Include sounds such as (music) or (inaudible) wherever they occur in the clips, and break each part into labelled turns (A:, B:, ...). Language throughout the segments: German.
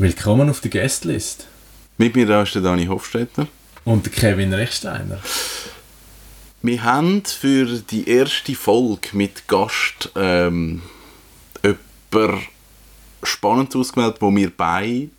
A: Willkommen auf der Guestlist.
B: Mit mir da ist der Dani Hofstetter.
A: Und der Kevin Rechsteiner.
B: Wir haben für die erste Folge mit Gast ähm, jemanden spannend ausgewählt, wo wir beide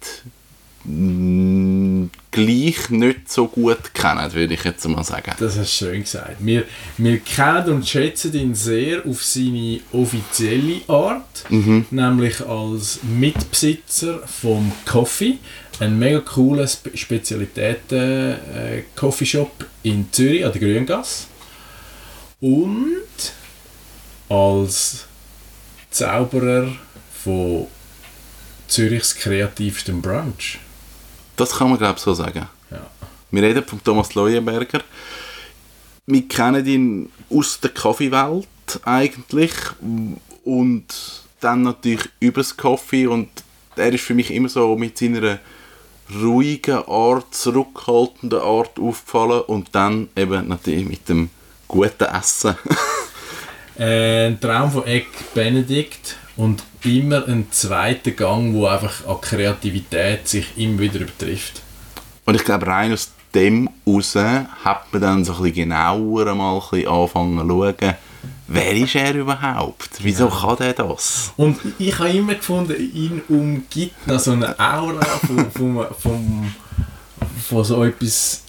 B: gleich nicht so gut kennen, würde ich jetzt mal sagen.
A: Das hast du schön gesagt. Wir, wir kennen und schätzen ihn sehr auf seine offizielle Art, nämlich als Mitbesitzer vom Coffee, ein mega cooler Spe Spezialitäten-Coffeeshop in Zürich an der Grüngasse. Und als Zauberer von Zürichs kreativstem Brunch.
B: Das kann man glaube ich so sagen.
A: Ja.
B: Wir reden von Thomas Leuenberger. Wir kennen ihn aus der Kaffeewelt eigentlich und dann natürlich übers Kaffee und er ist für mich immer so mit seiner ruhigen Art, zurückhaltenden Art aufgefallen und dann eben natürlich mit dem guten Essen. (laughs)
A: Äh, Ein Traum von Egg Benedict und immer ein zweiter Gang, wo einfach an Kreativität sich immer wieder übertrifft.
B: Und ich glaube, rein aus dem raus hat man dann so ein bisschen genauer mal ein bisschen anfangen zu schauen, wer ist er überhaupt? Wieso kann der das?
A: Und ich habe immer gefunden, ihn umgibt so eine Aura von, von, von, von so etwas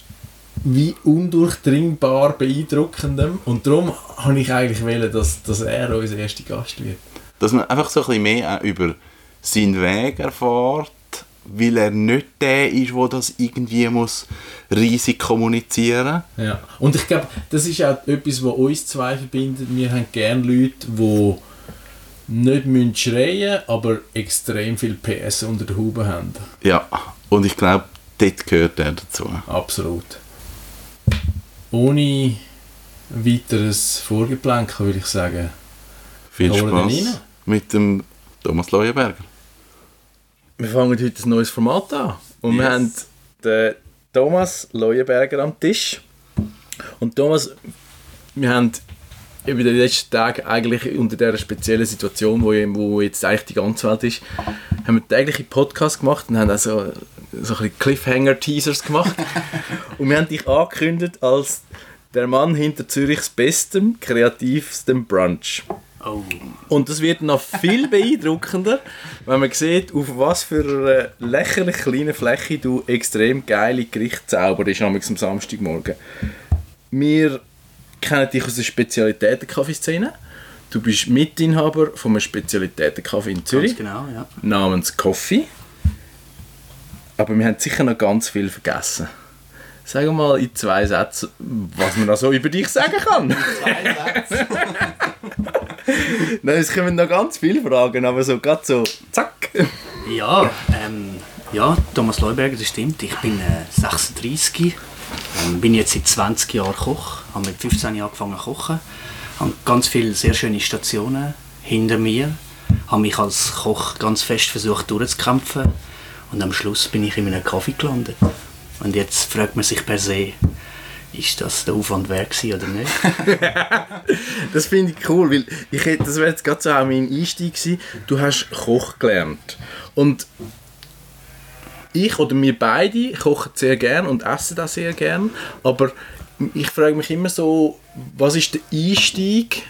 A: wie undurchdringbar beeindruckendem. Und darum habe ich eigentlich wollen, dass, dass er unser erster Gast wird.
B: Dass man einfach so ein bisschen mehr auch über seinen Weg erfährt, weil er nicht der ist, der das irgendwie muss riesig kommunizieren
A: Ja. Und ich glaube, das ist auch etwas, was uns zwei verbindet. Wir haben gerne Leute, die nicht müssen schreien aber extrem viel PS unter der Haube haben.
B: Ja, und ich glaube, dort gehört er dazu.
A: Absolut. Ohne weiteres Vorgeplänkel würde ich sagen,
B: Viel Spaß? Mit dem Thomas Leuenberger.
C: Wir fangen heute ein neues Format an. Und wir
B: Yes.
C: haben den Thomas Leuenberger am Tisch. Und Thomas, wir haben über die letzten Tage eigentlich unter dieser speziellen Situation, wo, wo jetzt eigentlich die ganze Welt ist, haben wir tägliche Podcast gemacht und haben also so ein bisschen Cliffhanger-Teasers gemacht. (laughs) und wir haben dich angekündigt als der Mann hinter Zürichs bestem, kreativstem Brunch.
D: Oh,
C: Und das wird noch viel beeindruckender, (laughs) wenn man sieht, auf was für einer lächerlich kleinen Fläche du extrem geile Gerichte zauberst am Samstagmorgen. Wir kennen dich aus der Spezialitäten-Kaffeeszene. Du bist Mitinhaber von einem Spezialitäten-Kaffee in
D: ganz
C: Zürich
D: genau, ja.
C: namens Coffee. Aber wir haben sicher noch ganz viel vergessen. Sag mal in zwei Sätzen, was man noch so über dich sagen kann. (laughs) (laughs) Nein, es kommen noch ganz viele Fragen, aber so gerade so, zack.
D: Ja, ähm, ja, Thomas Leuberger, das stimmt. Ich bin äh, 36, ähm, bin jetzt seit 20 Jahren Koch, habe mit 15 Jahren angefangen zu kochen, habe ganz viele sehr schöne Stationen hinter mir, habe mich als Koch ganz fest versucht durchzukämpfen und am Schluss bin ich in einem Kaffee gelandet. Und jetzt fragt man sich per se, ist das der Aufwand wert oder nicht? (laughs)
C: Das finde ich cool, weil ich hätte, das wäre jetzt gerade so auch mein Einstieg gewesen. Du hast Koch gelernt. Und ich oder wir beide kochen sehr gern und essen das sehr gern. Aber ich frage mich immer so, was ist der Einstieg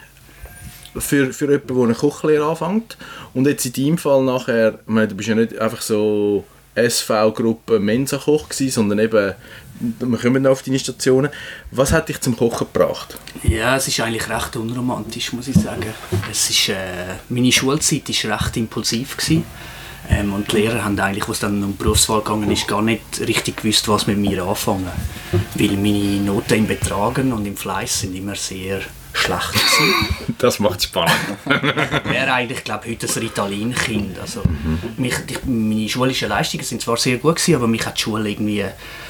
C: für, für jemanden, der eine Kochlehre anfängt? Und jetzt in deinem Fall nachher, meine, du bist ja nicht einfach so SV-Gruppe Mensa-Koch sondern eben, wir kommen noch auf deine Stationen. Was hat dich zum Kochen gebracht?
D: Ja, es ist eigentlich recht unromantisch, muss ich sagen. Es ist, äh, meine Schulzeit war recht impulsiv. Gewesen. Ähm, und die Lehrer haben eigentlich, als es dann um die Berufswahl gegangen ist, gar nicht richtig gewusst, was mit mir anfangen. Weil meine Noten im Betragen und im Fleiß sind immer sehr schlecht gewesen. (laughs)
C: Das macht spannend. (laughs)
D: wäre eigentlich, glaube heute ein Ritalin-Kind. Also, mich, ich, meine schulischen Leistungen sind zwar sehr gut gewesen, aber mich hat die Schule irgendwie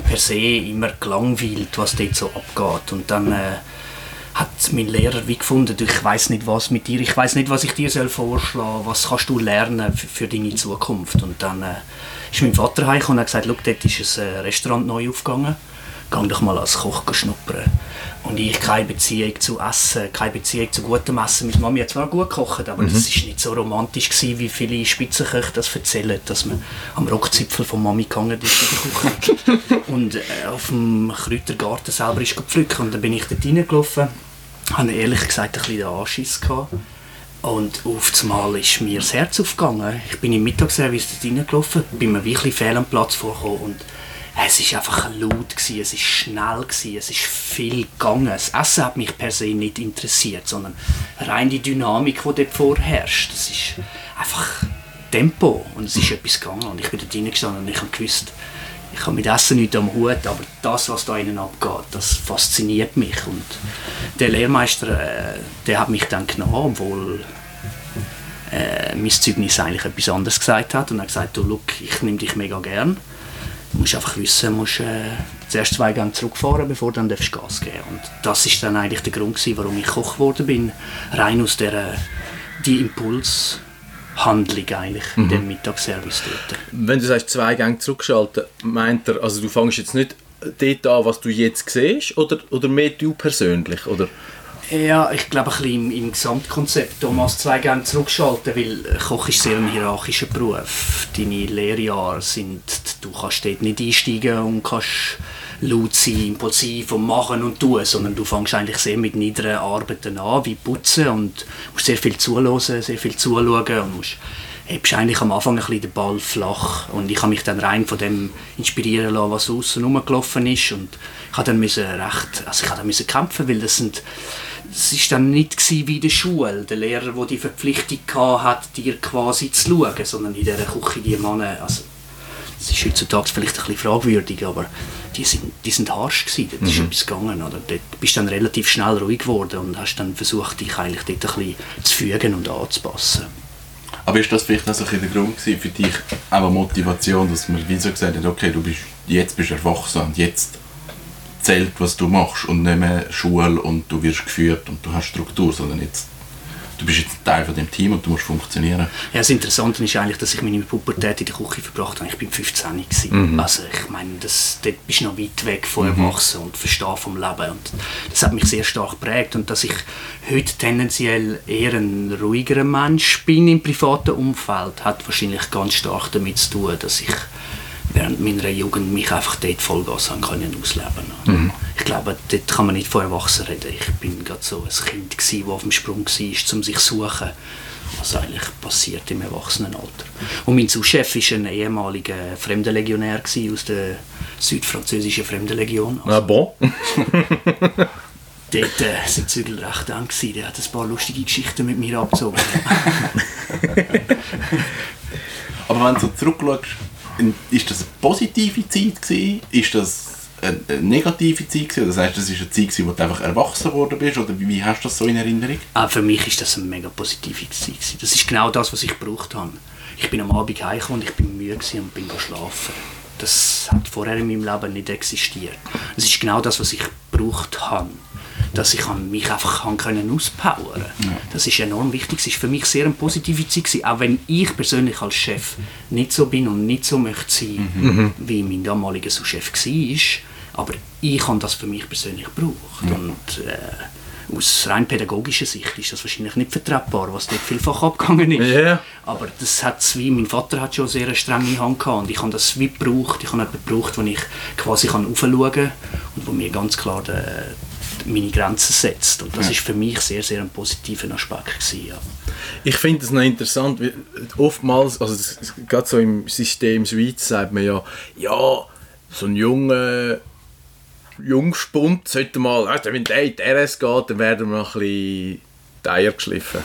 D: per se immer gelangweilt, was dort so abgeht. Und dann äh, hat mein Lehrer wie gefunden, ich weiß nicht was mit dir, ich weiß nicht, was ich dir soll vorschlagen, was kannst du lernen für, für deine Zukunft. Und dann äh, ist mein Vater heimgekommen und hat gesagt, schau, dort ist ein äh, Restaurant neu aufgegangen geh doch mal als Koch schnuppern. Und ich keine Beziehung zu Essen, keine Beziehung zu gutem Essen. Meine Mami hat zwar gut gekocht, aber das ist nicht so romantisch gewesen, wie viele Spitzenköche das erzählen, dass man am Rockzipfel von Mami gegangen ist in der Küche (laughs) und äh, auf dem Kräutergarten selber ist gepflücken. Und dann bin ich dort reingelaufen, hatte ehrlich gesagt ein bisschen den Anschiss gehabt. Und auf einmal ist mir das Herz aufgegangen. Ich bin im Mittagsservice dort reingelaufen, bin mir wirklich fehl am Platz vorgekommen und es ist einfach laut gewesen, es ist schnell gewesen, es ist viel gegangen. Das Essen hat mich per se nicht interessiert, sondern rein die Dynamik, die dort vorherrscht. Es ist einfach Tempo und es ist etwas gegangen und ich bin dort reingestanden und ich habe gewusst, ich habe mit Essen nichts am Hut, aber das, was da innen abgeht, das fasziniert mich und der Lehrmeister, äh, der hat mich dann genommen, obwohl äh, mein Zeugnis eigentlich etwas anderes gesagt hat und er hat gesagt, du, look, ich nehme dich mega gern. Du musst einfach wissen, du musst äh, zuerst zwei Gänge zurückfahren, bevor du dann darfst Gas geben Und das ist dann eigentlich der Grund gewesen, warum ich Koch geworden bin. Rein aus der die Impulshandlung eigentlich in dem Mittagsservice dort.
C: Wenn du sagst, zwei Gänge zurückschalten, meint er, also du fängst jetzt nicht dort an, was du jetzt siehst, oder, oder mehr du persönlich? Oder?
D: Ja, ich glaube ein bisschen im, im Gesamtkonzept. Thomas zwei Gänge zurückschalten, weil Koch ist sehr ein hierarchischer Beruf. Deine Lehrjahre sind, du kannst dort nicht einsteigen und kannst laut sein, impulsiv und machen und tun, sondern du fängst eigentlich sehr mit niederen Arbeiten an, wie putzen und musst sehr viel zuhören, sehr viel zuschauen und musst hebst eigentlich am Anfang ein bisschen den Ball flach und ich habe mich dann rein von dem inspirieren lassen, was außen rumgelaufen ist und ich habe dann recht, also ich habe dann kämpfen, weil das sind es ist dann nicht wie in der Schule, der Lehrer, der die Verpflichtung hatte, dir quasi zu schauen, sondern in dieser Küche die Männer, also das ist heutzutage vielleicht ein bisschen fragwürdig, aber die sind, die sind harsch gewesen, dort ist etwas gegangen, oder? Dort bist du dann relativ schnell ruhig geworden und hast dann versucht, dich eigentlich dort ein bisschen zu fügen und anzupassen.
B: Aber ist das vielleicht auch so ein der Grund für dich, auch Motivation, dass man wie so gesagt hat, okay, du bist, jetzt bist du erwachsen und jetzt zählt, was du machst und nicht mehr Schule und du wirst geführt und du hast Struktur, sondern jetzt du bist jetzt ein Teil von dem Team und du musst funktionieren.
D: Ja, das Interessante ist eigentlich, dass ich meine Pubertät in der Küche verbracht habe. Ich bin 15 gewesen. Also ich meine, das, dort bist du noch weit weg von Erwachsen und Verstehen vom Leben. Und das hat mich sehr stark geprägt. Und dass ich heute tendenziell eher ein ruhigerer Mensch bin im privaten Umfeld, hat wahrscheinlich ganz stark damit zu tun, dass ich während meiner Jugend mich einfach dort Vollgas haben können ausleben mhm. Ich glaube, dort kann man nicht von Erwachsenen reden. Ich bin gerade so ein Kind, das auf dem Sprung war, um sich zu suchen, was eigentlich passiert im Erwachsenenalter. Und mein Zuschef war ein ehemaliger Fremdenlegionär aus der südfranzösischen Fremdenlegion.
C: Also, ah bon? (laughs)
D: Dort äh, sind Zügel recht eng gewesen. Der hat ein paar lustige Geschichten mit mir abgezogen. (laughs)
B: Aber wenn du so zurückschaust, ist das eine positive Zeit gewesen? Ist das eine, negative Zeit gewesen? Das heißt, das ist eine Zeit gewesen, wo du einfach erwachsen worden bist? Oder wie, wie hast du das so in Erinnerung?
D: Ah, für mich ist das eine mega positive Zeit gewesen. Das ist genau das, was ich gebraucht habe. Ich bin am Abend heimgekommen und ich bin müde und bin schlafen. Das hat vorher in meinem Leben nicht existiert. Das ist genau das, was ich gebraucht habe dass ich mich einfach kann können auspowern ja. Das ist enorm wichtig. Es war für mich sehr eine positive Zeit, gewesen, auch wenn ich persönlich als Chef nicht so bin und nicht so möchte sein, mhm. wie mein damaliger Chef war. Aber ich habe das für mich persönlich gebraucht. Ja. Und, äh, aus rein pädagogischer Sicht ist das wahrscheinlich nicht vertretbar, was dort vielfach abgegangen ist.
C: Yeah.
D: Aber das hat's wie, mein Vater hat schon sehr eine strenge Hand gehabt und ich habe das wie gebraucht. Ich habe jemanden gebraucht, wo ich quasi aufschauen kann und wo mir ganz klar der, meine Grenzen setzt. Und das ja. ist für mich sehr, sehr ein positiver Aspekt. Gewesen, ja.
C: Ich finde es noch interessant, weil oftmals, also gerade so im System Schweiz sagt man ja, ja, so ein junger Jungspund sollte mal, weißt, wenn der in die RS geht, dann werden wir noch ein bisschen die Eier geschliffen.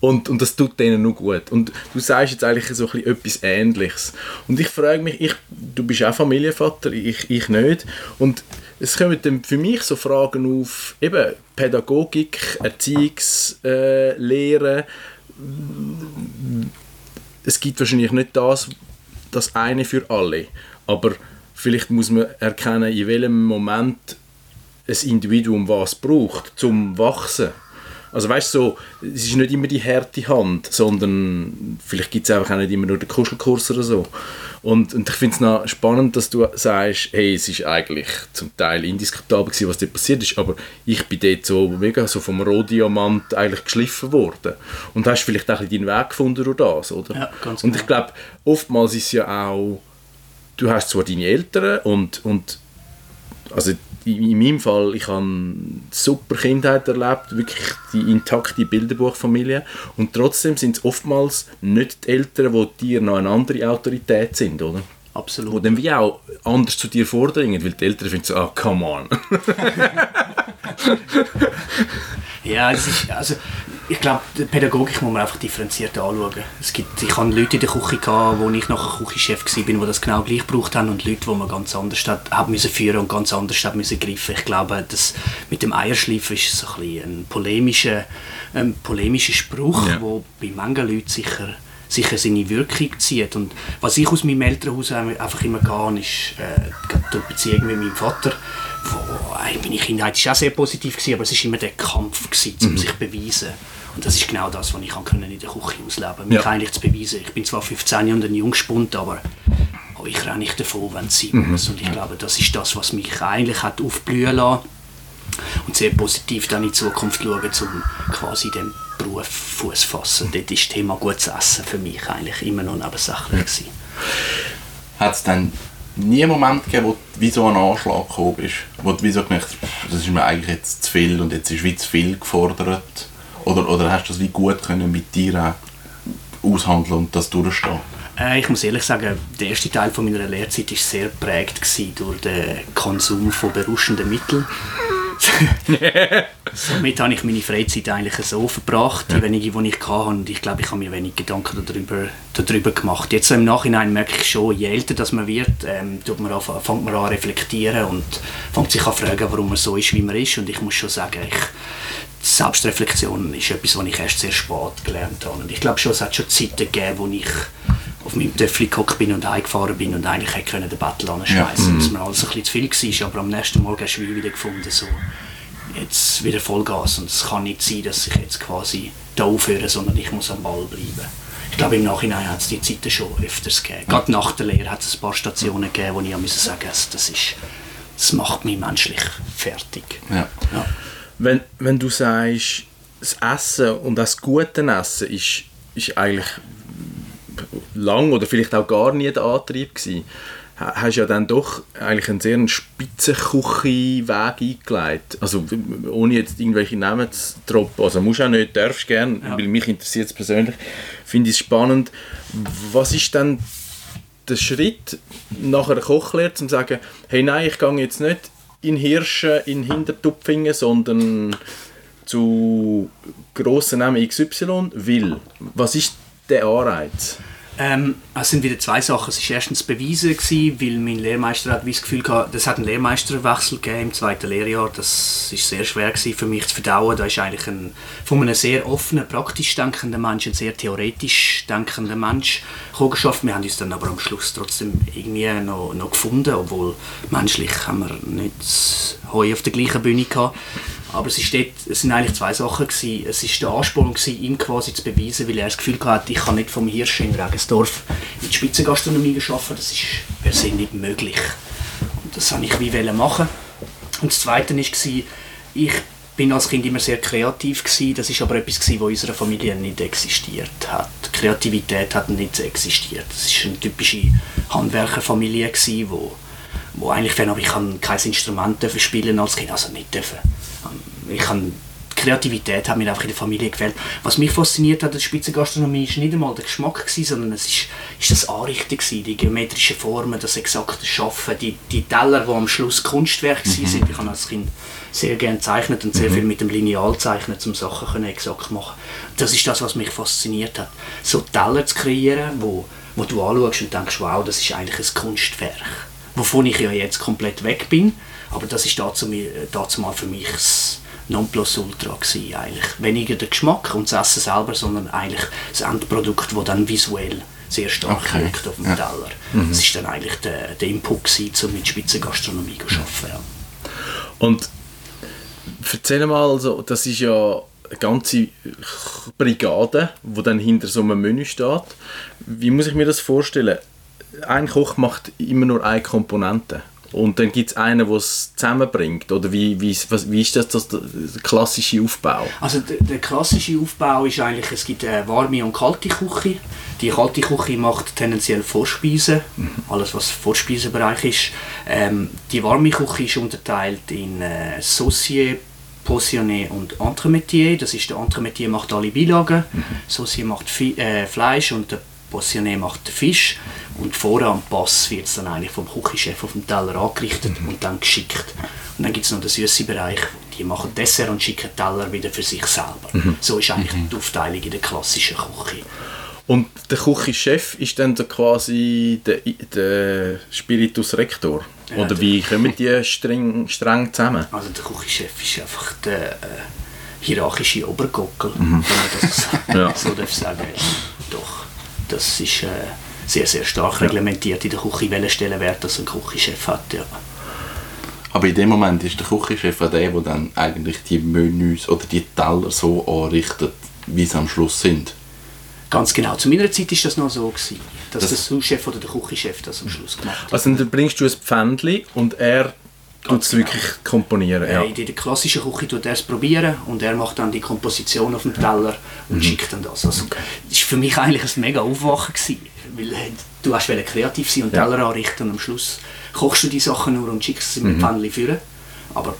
C: Und, und das tut denen nur gut. Und du sagst jetzt eigentlich so ein etwas Ähnliches. Und ich frage mich, ich, du bist auch Familienvater, ich, ich nicht. Und es kommen dann für mich so Fragen auf, eben Pädagogik, Erziehungslehre. Es gibt wahrscheinlich nicht das, das eine für alle. Aber vielleicht muss man erkennen, in welchem Moment ein Individuum was braucht, zum Wachsen. Also weißt du, so, es ist nicht immer die harte Hand, sondern vielleicht gibt es einfach auch nicht immer nur den Kuschelkurs oder so. Und, und ich finde es noch spannend, dass du sagst, hey, es ist eigentlich zum Teil indiskutabel gewesen, was dort passiert ist, aber ich bin dort so mega so vom Rohdiamant eigentlich geschliffen worden. Und hast vielleicht auch ein deinen Weg gefunden durch das, oder?
D: Ja, ganz
C: Und
D: genau.
C: ich glaube, oftmals ist es ja auch, du hast zwar deine Eltern und, und also in in meinem Fall, ich habe eine super Kindheit erlebt, wirklich die intakte Bilderbuchfamilie und trotzdem sind es oftmals nicht die Eltern, die dir noch eine andere Autorität sind, oder?
D: Absolut.
C: dann wie auch anders zu dir vordringen, weil die Eltern finden so, ah, come on. (laughs)
D: Ja, es ist, also, ich glaube, die Pädagogik muss man einfach differenziert anschauen. Es gibt, ich hatte Leute in der Küche, gehabt, wo ich nachher Küchenchef war, die das genau gleich gebraucht haben und Leute, die man ganz anders hat, haben müssen führen und ganz anders haben müssen greifen. Ich glaube, das mit dem Eierschleifen ist so ein, ein polemischer, ein polemischer Spruch,
C: Ja.
D: wo bei manchen Leuten sicher sicher seine Wirkung zieht. Und was ich aus meinem Elternhaus einfach immer gehe, ist äh, die Beziehung mit meinem Vater, wo äh, meine Kindheit ist auch sehr positiv gewesen, aber es ist immer der Kampf gewesen, um sich zu beweisen. Und das ist genau das, was ich kann in der Küche ausleben mich
C: Ja.
D: eigentlich zu beweisen. Ich bin zwar 15 und ein Jungspund, aber oh, ich renne nicht davon, wenn es sein muss. Und ich glaube, das ist das, was mich eigentlich hat aufblühen lassen und sehr positiv dann in die Zukunft schauen, um quasi den Beruf Fuß zu fassen. Dort ist das Thema gutes Essen für mich eigentlich immer noch nebensächlich gewesen.
B: Hat es dann nie einen Moment gegeben, wo wie so ein Anschlag gekommen bist? Wo du wie so gemerkt hast, das ist mir eigentlich jetzt zu viel und jetzt ist wie zu viel gefordert? Oder, oder hast du das wie gut können mit dir aushandeln und das durchstehen?
D: Äh, ich muss ehrlich sagen, der erste Teil von meiner Lehrzeit war sehr gewesen durch den Konsum von berauschenden Mitteln. (laughs) Somit habe ich meine Freizeit eigentlich so verbracht, die wenige, die ich hatte. Und ich glaube, ich habe mir wenig Gedanken darüber, darüber gemacht. Jetzt im Nachhinein merke ich schon, je älter das man wird, ähm, tut man an, fängt man an reflektieren und fängt sich an fragen, warum man so ist, wie man ist. Und ich muss schon sagen, ich, Selbstreflexion ist etwas, was ich erst sehr spät gelernt habe. Und ich glaube schon, es hat schon Zeiten gegeben, wo ich auf meinem Töffel gehockt bin und heimgefahren bin und eigentlich hätte können den Battle anschmeißen können, dass mir alles ein bisschen zu viel war. Aber am nächsten Morgen hast du wie wieder gefunden, so, jetzt wieder Vollgas. Und es kann nicht sein, dass ich jetzt quasi da aufhöre, sondern ich muss am Ball bleiben. Ich glaube, im Nachhinein hat es die Zeiten schon öfters gegeben. Gerade nach der Lehre hat es ein paar Stationen gegeben, wo ich musste sagen, das, das, ist, das macht mich menschlich fertig.
B: Ja.
D: Ja.
C: Wenn, wenn du sagst, das Essen und das gute Essen ist, ist eigentlich lang oder vielleicht auch gar nie der Antrieb gewesen, ha- hast ja dann doch eigentlich einen sehr Spitzenküche-Weg eingeleitet. Also w- ohne jetzt irgendwelche Namen zu droppen. Also musst auch nicht, darfst gern,
D: Ja.
C: weil mich interessiert es persönlich. Finde ich es spannend. Was ist dann der Schritt nach einer Kochlehre, um zu sagen, hey nein, ich gehe jetzt nicht in Hirschen, in Hintertupfingen, sondern zu grossen Namen XY, weil, was ist der Anreiz?
D: Ähm, es sind wieder zwei Sachen. Es war erstens bewiesen, gewesen, weil mein Lehrmeister hat das Gefühl gehabt, es hat einen Lehrmeisterwechsel im zweiten Lehrjahr. Das ist sehr schwer gewesen für mich zu verdauen. Da ist eigentlich ein, von einem sehr offenen, praktisch denkenden Mensch ein sehr theoretisch denkender Mensch geschafft. Wir haben uns dann aber am Schluss trotzdem irgendwie noch, noch gefunden, obwohl menschlich haben wir nicht Heu auf der gleichen Bühne gehabt. Aber es, ist dort, es sind eigentlich zwei Sachen. Gewesen. Es war der Ansporn, gewesen, ihm quasi zu beweisen, weil er das Gefühl hatte, ich kann nicht vom Hirsch in Regensdorf in die Spitzengastronomie arbeiten. Das ist per se nicht möglich. Und das wollte ich wie machen. Und das Zweite war, ich bin als Kind immer sehr kreativ gewesen. Das ist aber etwas was in unserer Familie nicht existiert hat. Kreativität hat nicht existiert. Das ist eine typische Handwerkerfamilie gewesen, wo wo eigentlich aber ich kein Instrument spielen als Kind, also nicht dürfen. Ich die Kreativität hat mir einfach in der Familie gefällt. Was mich fasziniert hat an der Spitzengastronomie ist nicht einmal der Geschmack gewesen, sondern es ist, ist das Anrichten gewesen, die geometrischen Formen, das exakte Schaffen, die, die Teller, die am Schluss Kunstwerk mhm. sind. Ich habe als Kind sehr gerne gezeichnet und sehr viel mit dem Lineal zeichnen, um Sachen können exakt machen. Das ist das, was mich fasziniert hat, so Teller zu kreieren, wo, wo du anschaust und denkst, wow, das ist eigentlich ein Kunstwerk wovon ich ja jetzt komplett weg bin. Aber das ist dazu, dazu mal für mich das Nonplusultra gewesen, eigentlich. Weniger der Geschmack und das Essen selber, sondern eigentlich das Endprodukt, das dann visuell sehr stark
B: Okay.
D: wirkt auf dem
B: Ja.
D: Teller. Das ist dann eigentlich der, der Input gewesen, um mit Spitzengastronomie zu arbeiten. Ja.
C: Und erzähl mal, also, das ist ja eine ganze Brigade, die dann hinter so einem Menü steht. Wie muss ich mir das vorstellen? Ein Koch macht immer nur eine Komponente. Und dann gibt es einen, der es zusammenbringt. Oder wie, wie, was, wie ist das, das der klassische Aufbau?
D: Also der, der klassische Aufbau ist eigentlich, es gibt eine warme und kalte Küche. Die kalte Küche macht tendenziell Vorspeisen, alles was Vorspeisenbereich ist. Ähm, die warme Küche ist unterteilt in äh, Saucier, Portionné und Entremetier. Das ist der Entremetier macht alle Beilagen, Saucier macht Fi äh, Fleisch und der Portionné macht den Fisch. Und vorne am Pass wird es dann eigentlich vom Küchenchef auf dem Teller angerichtet und dann geschickt. Und dann gibt es noch den süßen Bereich, die machen Dessert und schicken Teller wieder für sich selber. So ist eigentlich die Aufteilung in der klassischen Küche.
C: Und der Küchenchef ist dann so quasi der, der Spiritus Rector?
D: Ja,
C: Oder
D: der-
C: wie kommen die streng, streng zusammen?
D: Also der Küchenchef ist einfach der äh, hierarchische Obergockel, wenn man das (laughs) so,
C: Ja.
D: so darf sagen. Doch, das ist äh, sehr, sehr stark reglementiert in der Küche, welchen Stellenwert das ein Küchenchef hat. Ja.
B: Aber in dem Moment ist der Küchenchef auch der, der dann eigentlich die Menüs oder die Teller so anrichtet, wie sie am Schluss sind.
D: Ganz genau. Zu meiner Zeit war das noch so, gewesen, dass
B: Das-
D: der Sous-Chef oder der Küchenchef das am Schluss gemacht hat.
C: Also dann bringst du ein Pfändchen und er tut es
D: genau.
C: wirklich komponieren. Ja.
D: In der klassischen Küche tut er es probieren und er macht dann die Komposition auf dem Teller und schickt dann das. Also, das war für mich eigentlich ein mega Aufwachen. Gewesen, weil äh, du hast kreativ sein und
C: Ja.
D: Teller anrichten und am Schluss kochst du die Sachen nur und schickst sie mit dem Pfannli führen. Aber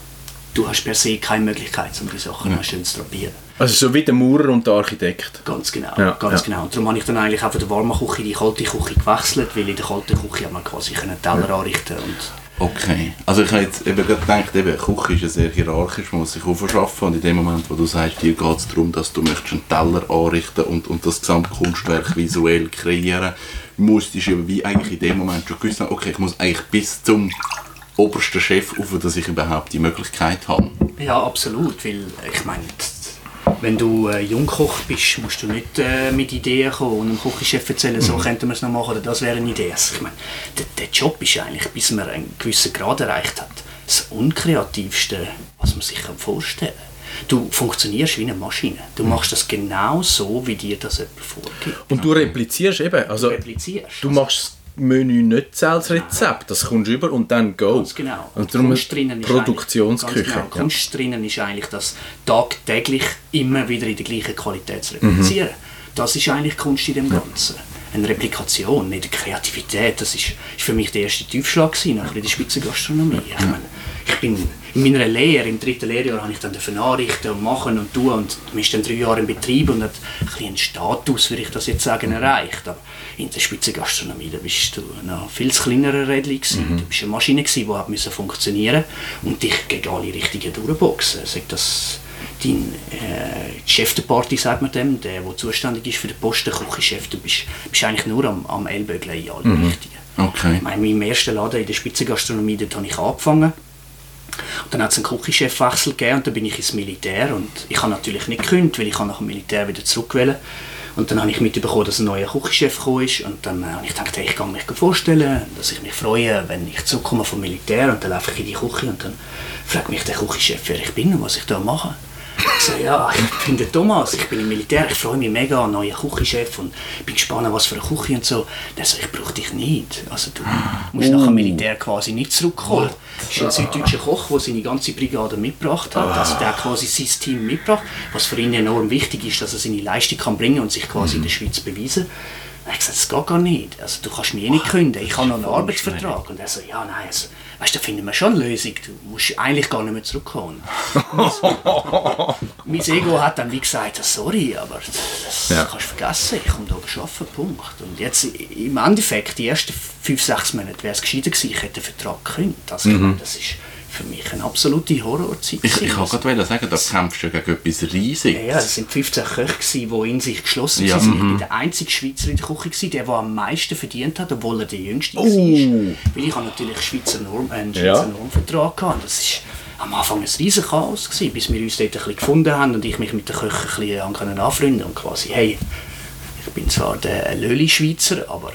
D: du hast per se keine Möglichkeit, um die Sachen noch schön zu drapieren.
C: Also so wie der Maurer und der Architekt.
D: Ganz genau,
C: Ja,
D: ganz
C: ja.
D: genau. Und darum habe ich dann eigentlich auch von der warmen Küche in die kalte Küche gewechselt, weil in der kalten Küche man quasi können Teller anrichten und
B: Okay. Also ich habe jetzt eben gedacht, eben, Küche ist ja sehr hierarchisch, man muss sich aufschaffen und in dem Moment, wo du sagst, dir geht es darum, dass du möchtest einen Teller anrichten und, und das Gesamtkunstwerk visuell kreieren, musstest du wie eigentlich in dem Moment schon gewusst haben, okay, ich muss eigentlich bis zum obersten Chef auf, dass ich überhaupt die Möglichkeit habe.
D: Ja, absolut, weil ich meine, wenn du äh, Jungkoch bist, musst du nicht äh, mit Ideen kommen und dem Küchenchef erzählen, so könnten wir es noch machen oder das wäre eine Idee. Also, ich meine, der, der Job ist eigentlich, bis man einen gewissen Grad erreicht hat, das unkreativste, was man sich kann vorstellen kann. Du funktionierst wie eine Maschine. Du machst das genau so, wie dir das jemand vorgibt.
C: Und du replizierst eben. Also,
D: Du replizierst.
C: du machst Menü nicht selbst als Rezept. Das kommst du über und dann go.
D: Ganz genau.
C: Und darum
D: Kunst drinnen ist
C: Produktionsküche.
D: Ganz genau.
C: ja.
D: Kunst drinnen ist eigentlich das tagtäglich immer wieder in der gleichen Qualität zu replizieren. Das ist eigentlich Kunst in dem Ganzen. Eine Replikation, nicht Kreativität. Das ist, ist für mich der erste Tiefschlag gewesen, in der Spitzengastronomie. Ich, meine, ich bin in meiner Lehre, im dritten Lehrjahr, habe ich dann dürfen anrichten und machen und tun und man ist dann drei Jahre im Betrieb und hat ein bisschen einen Status, würde ich das jetzt sagen, erreicht. Aber in der Spitzengastronomie, da bist du noch viel kleinerer Rädchen gewesen. Du bist eine Maschine gewesen, die hat müssen funktionieren und dich gegen alle Richtigen durchboxen. Sagt das dein äh, Chef der Party, sagt man dem, der, der zuständig ist für den Posten, Küchenchef, du bist, bist eigentlich nur am, am Ellbögeln in alle Richtungen.
B: Okay.
D: Ich meine, in meinem ersten Laden in der Spitzengastronomie, dort habe ich angefangen. Und dann hat es einen Küchenchefwechsel gegeben und dann bin ich ins Militär und ich habe natürlich nicht gekündigt, weil ich nach dem Militär wieder zurückwählen. Und dann habe ich mitbekommen, dass ein neuer Küchenchef gekommen ist und dann äh, habe ich gedacht, hey, ich kann mich vorstellen, dass ich mich freue, wenn ich zurückkomme vom Militär und dann laufe ich in die Küche und dann fragt mich der Küchenchef, wer ich bin und was ich da mache. Ich sage, ja, ich bin der Thomas, ich bin im Militär, ich freue mich mega, ein neuer Küchenchef und bin gespannt, was für eine Küche und so. Der sagt, ich brauche dich nicht. Also du musst nach dem Militär quasi nicht zurückkommen. Das ist ein süddeutscher Koch, der seine ganze Brigade mitgebracht hat. Also der quasi sein Team mitgebracht, was für ihn enorm wichtig ist, dass er seine Leistung kann bringen und sich quasi in der Schweiz beweisen er hat gesagt, das geht gar nicht. Also, du kannst mich eh nicht kündigen. Ich habe noch einen Arbeitsvertrag. Und er so, ja, nein, also, weißt du, da finden wir schon eine Lösung. Du musst eigentlich gar nicht mehr zurückkommen. (laughs) mein Ego hat dann wie gesagt, sorry, aber das
C: Ja.
D: kannst du vergessen. Ich komme hier arbeiten, Punkt. Und jetzt im Endeffekt, die ersten fünf, sechs Monate wäre es gescheiter gewesen, ich hätte den Vertrag gekündigt. Also, meine, das ist für mich eine absolute Horrorzeit.
B: Ich, ich wollte gerade sagen, da kämpfst du gegen etwas Riesiges.
D: Ja, ja, es sind 15 Köche, die in sich geschlossen
B: Ja,
D: waren. Ich
B: mhm.
D: bin der einzige Schweizer in der Küche, der, der am meisten verdient hat, obwohl er der Jüngste
C: Oh.
D: war. Weil ich habe natürlich Schweizer Norm, einen Schweizer
C: Ja.
D: Normvertrag hatte. Das war am Anfang ein riesen Chaos, gewesen, bis wir uns dort ein bisschen gefunden haben und ich mich mit den Köchen ein bisschen anfreunden und quasi, hey, ich bin zwar der Löli-Schweizer, aber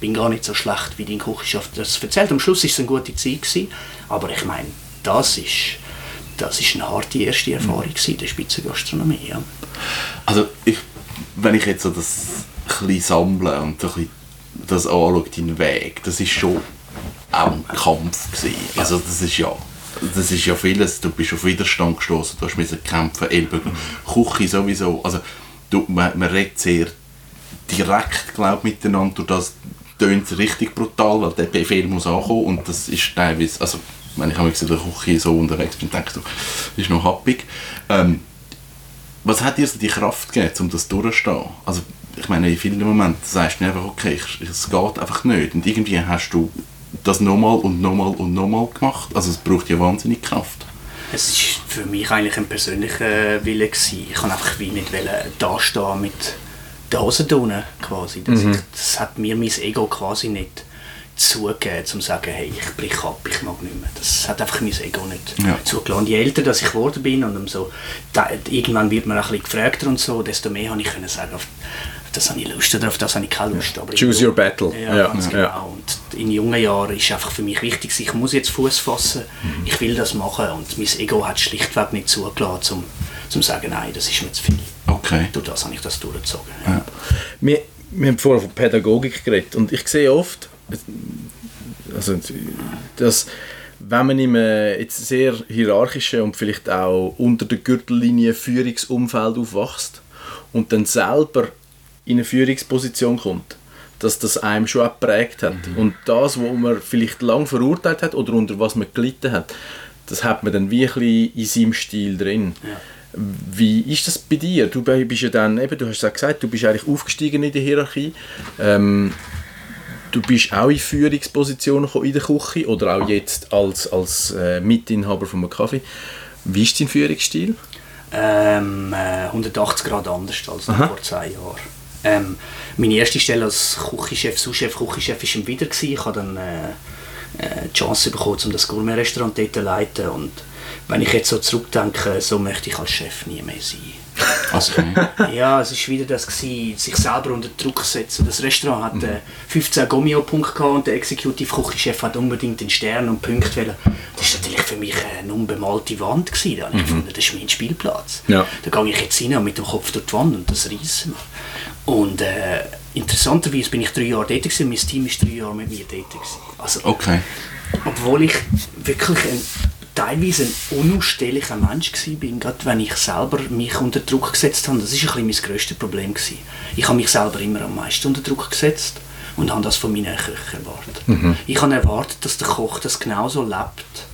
D: bin gar nicht so schlecht, wie dein Küchenchef das erzählt. Am Schluss war es eine gute Zeit, gewesen, aber ich meine, das ist das ist eine harte erste Erfahrung gewesen, der Spitzengastronomie. Ja.
B: Also, ich, wenn ich jetzt so das ein sammle und so ein das anschaue, deinen Weg, das ist schon auch ein Kampf gewesen. Also, das ist ja das ist ja vieles, du bist auf Widerstand gestoßen, du hast müssen kämpfen, Ellbogen, Küche sowieso, also du, man, man redet sehr direkt, glaube miteinander, durch das tönt es richtig brutal, weil der Befehl muss ankommen und das ist teilweise, also wenn ich in der Küche so unterwegs bin, denke ich so, das ist noch happig. Ähm, was hat dir so die Kraft gegeben, um das durchzustehen? Also ich meine, in vielen Momenten sagst du einfach, okay, es geht einfach nicht und irgendwie hast du das nochmal und nochmal und nochmal gemacht. Also es braucht ja wahnsinnig Kraft.
D: Es war für mich eigentlich ein persönlicher Wille. Gewesen. Ich kann einfach wie nicht dastehen mit den Hosen unten, quasi. Das, mhm. das hat mir mein Ego quasi nicht zugegeben, um zu sagen, hey, ich brich ab, ich mag nicht mehr. Das hat einfach mein Ego nicht ja. zugelassen. Und je älter dass ich geworden bin und umso, da, irgendwann wird man ein bisschen gefragter und so, desto mehr habe ich können sagen, auf, das habe ich Lust oder auf das habe ich keine Lust.
C: Aber Choose your battle.
D: Ja, ja. ganz genau. Und in jungen Jahren ist einfach für mich wichtig, ich muss jetzt Fuß fassen, mhm. ich will das machen und mein Ego hat schlichtweg nicht zugelassen, um zu sagen, nein, das ist mir zu viel.
B: Okay.
D: Durch das habe ich das durchgezogen.
C: Ja. Wir, wir haben vorher von Pädagogik geredet und ich sehe oft, also, dass wenn man in einem jetzt sehr hierarchischen und vielleicht auch unter der Gürtellinie Führungsumfeld aufwächst und dann selber in eine Führungsposition kommt, dass das einem schon geprägt hat. Mhm. Und das, was man vielleicht lang verurteilt hat oder unter was man gelitten hat, das hat man dann wirklich in seinem Stil drin. Ja. Wie ist das bei dir? Du bist ja dann, eben, du hast ja gesagt, du bist eigentlich aufgestiegen in der Hierarchie. Ähm, du bist auch in Führungspositionen in der Küche oder auch jetzt als, als äh, Mitinhaber von einem Kaffee. Wie ist dein Führungsstil?
D: Ähm, äh, 180 Grad anders als Aha. vor zwei Jahren. Ähm, meine erste Stelle als Küchenchef, Sous-Chef, Küchenchef war im Wieder. Ich habe dann äh, äh, die Chance bekommen, um das Gourmet-Restaurant zu leiten. Und wenn ich jetzt so zurückdenke, so möchte ich als Chef nie mehr sein. (laughs)
B: Also,
D: ja, es war wieder das, gewesen, sich selber unter Druck setzen. Das Restaurant hatte äh, 15 Gomio-Punkte und der Executive Küchenchef hat unbedingt den Stern und Punkte wollen. Das war natürlich für mich eine unbemalte Wand. Gewesen. Da habe ich mhm. gefunden, das ist mein Spielplatz. Ja. Da gehe ich jetzt rein mit dem Kopf durch die Wand und das reissen wir. Und äh, interessanterweise bin ich drei Jahre dort gewesen, mein Team war drei Jahre mit mir dort. Gewesen. Also,
B: okay.
D: Obwohl ich wirklich ein teilweise ein unausstehlicher Mensch war, gerade wenn ich selber mich unter Druck gesetzt habe. Das war ein bisschen mein grösstes Problem. Gewesen. Ich habe mich selber immer am meisten unter Druck gesetzt und habe das von meinen Köchen erwartet. Mhm. Ich habe erwartet, dass der Koch das genauso lebt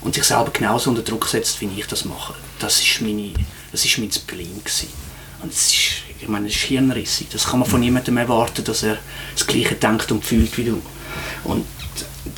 D: und sich selber genauso unter Druck setzt, wie ich das mache. Das ist, meine, das ist mein Spleen. Gewesen. Und es ist, ich meine, das ist hirnrissig. Das kann man von niemandem erwarten, dass er das Gleiche denkt und fühlt wie du. Und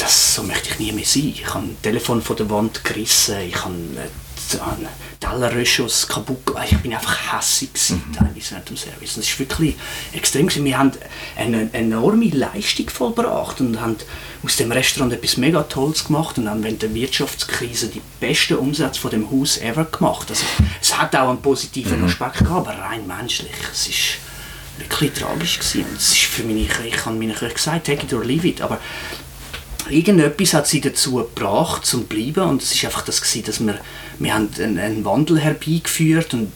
D: das, so möchte ich nie mehr sein. Ich habe ein Telefon von der Wand gerissen, ich habe einen Tellerröschus kaputt Ich bin einfach hässig mhm. teilweise während dem Service. Und das ist wirklich extrem. Wir haben eine enorme Leistung vollbracht und haben aus dem Restaurant etwas mega Tolles gemacht und haben während der Wirtschaftskrise die besten Umsätze von dem Haus ever gemacht. Also, es hat auch einen positiven mhm. Aspekt gehabt, aber rein menschlich. Es ist wirklich tragisch gewesen. Und es ist für meine, ich habe meinen Köchen gesagt, take it or leave it, aber irgendetwas hat sie dazu gebracht, zum bleiben und es ist einfach das gewesen, dass wir, wir haben einen, einen Wandel herbeigeführt und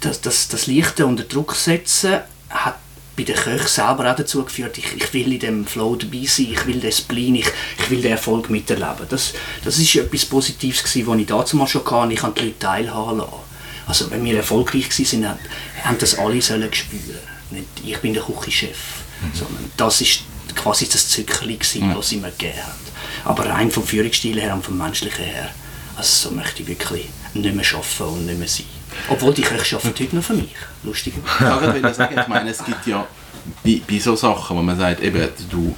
D: das, das, das leichte unter Druck setzen hat bei den Köchen selber auch dazu geführt, ich, ich will in dem Flow dabei sein, ich will den Spleen, ich, ich will den Erfolg miterleben. Das, das ist etwas Positives gewesen, was ich dazu schon hatte, ich habe die Leute teilhaben lassen. Also wenn wir erfolgreich waren, haben, haben das alle sollen spüren. Nicht ich bin der Küchenchef, mhm. sondern das ist quasi das Zückerchen, gewesen, das sie mir gegeben haben. Aber rein vom Führungsstil her und vom Menschlichen her, also so möchte ich wirklich nicht mehr arbeiten und nicht mehr sein. Obwohl die Köche arbeiten heute noch für mich, lustig. (laughs)
B: Ja, ich meine, es gibt ja bei, bei so Sachen, wo man sagt, eben, du,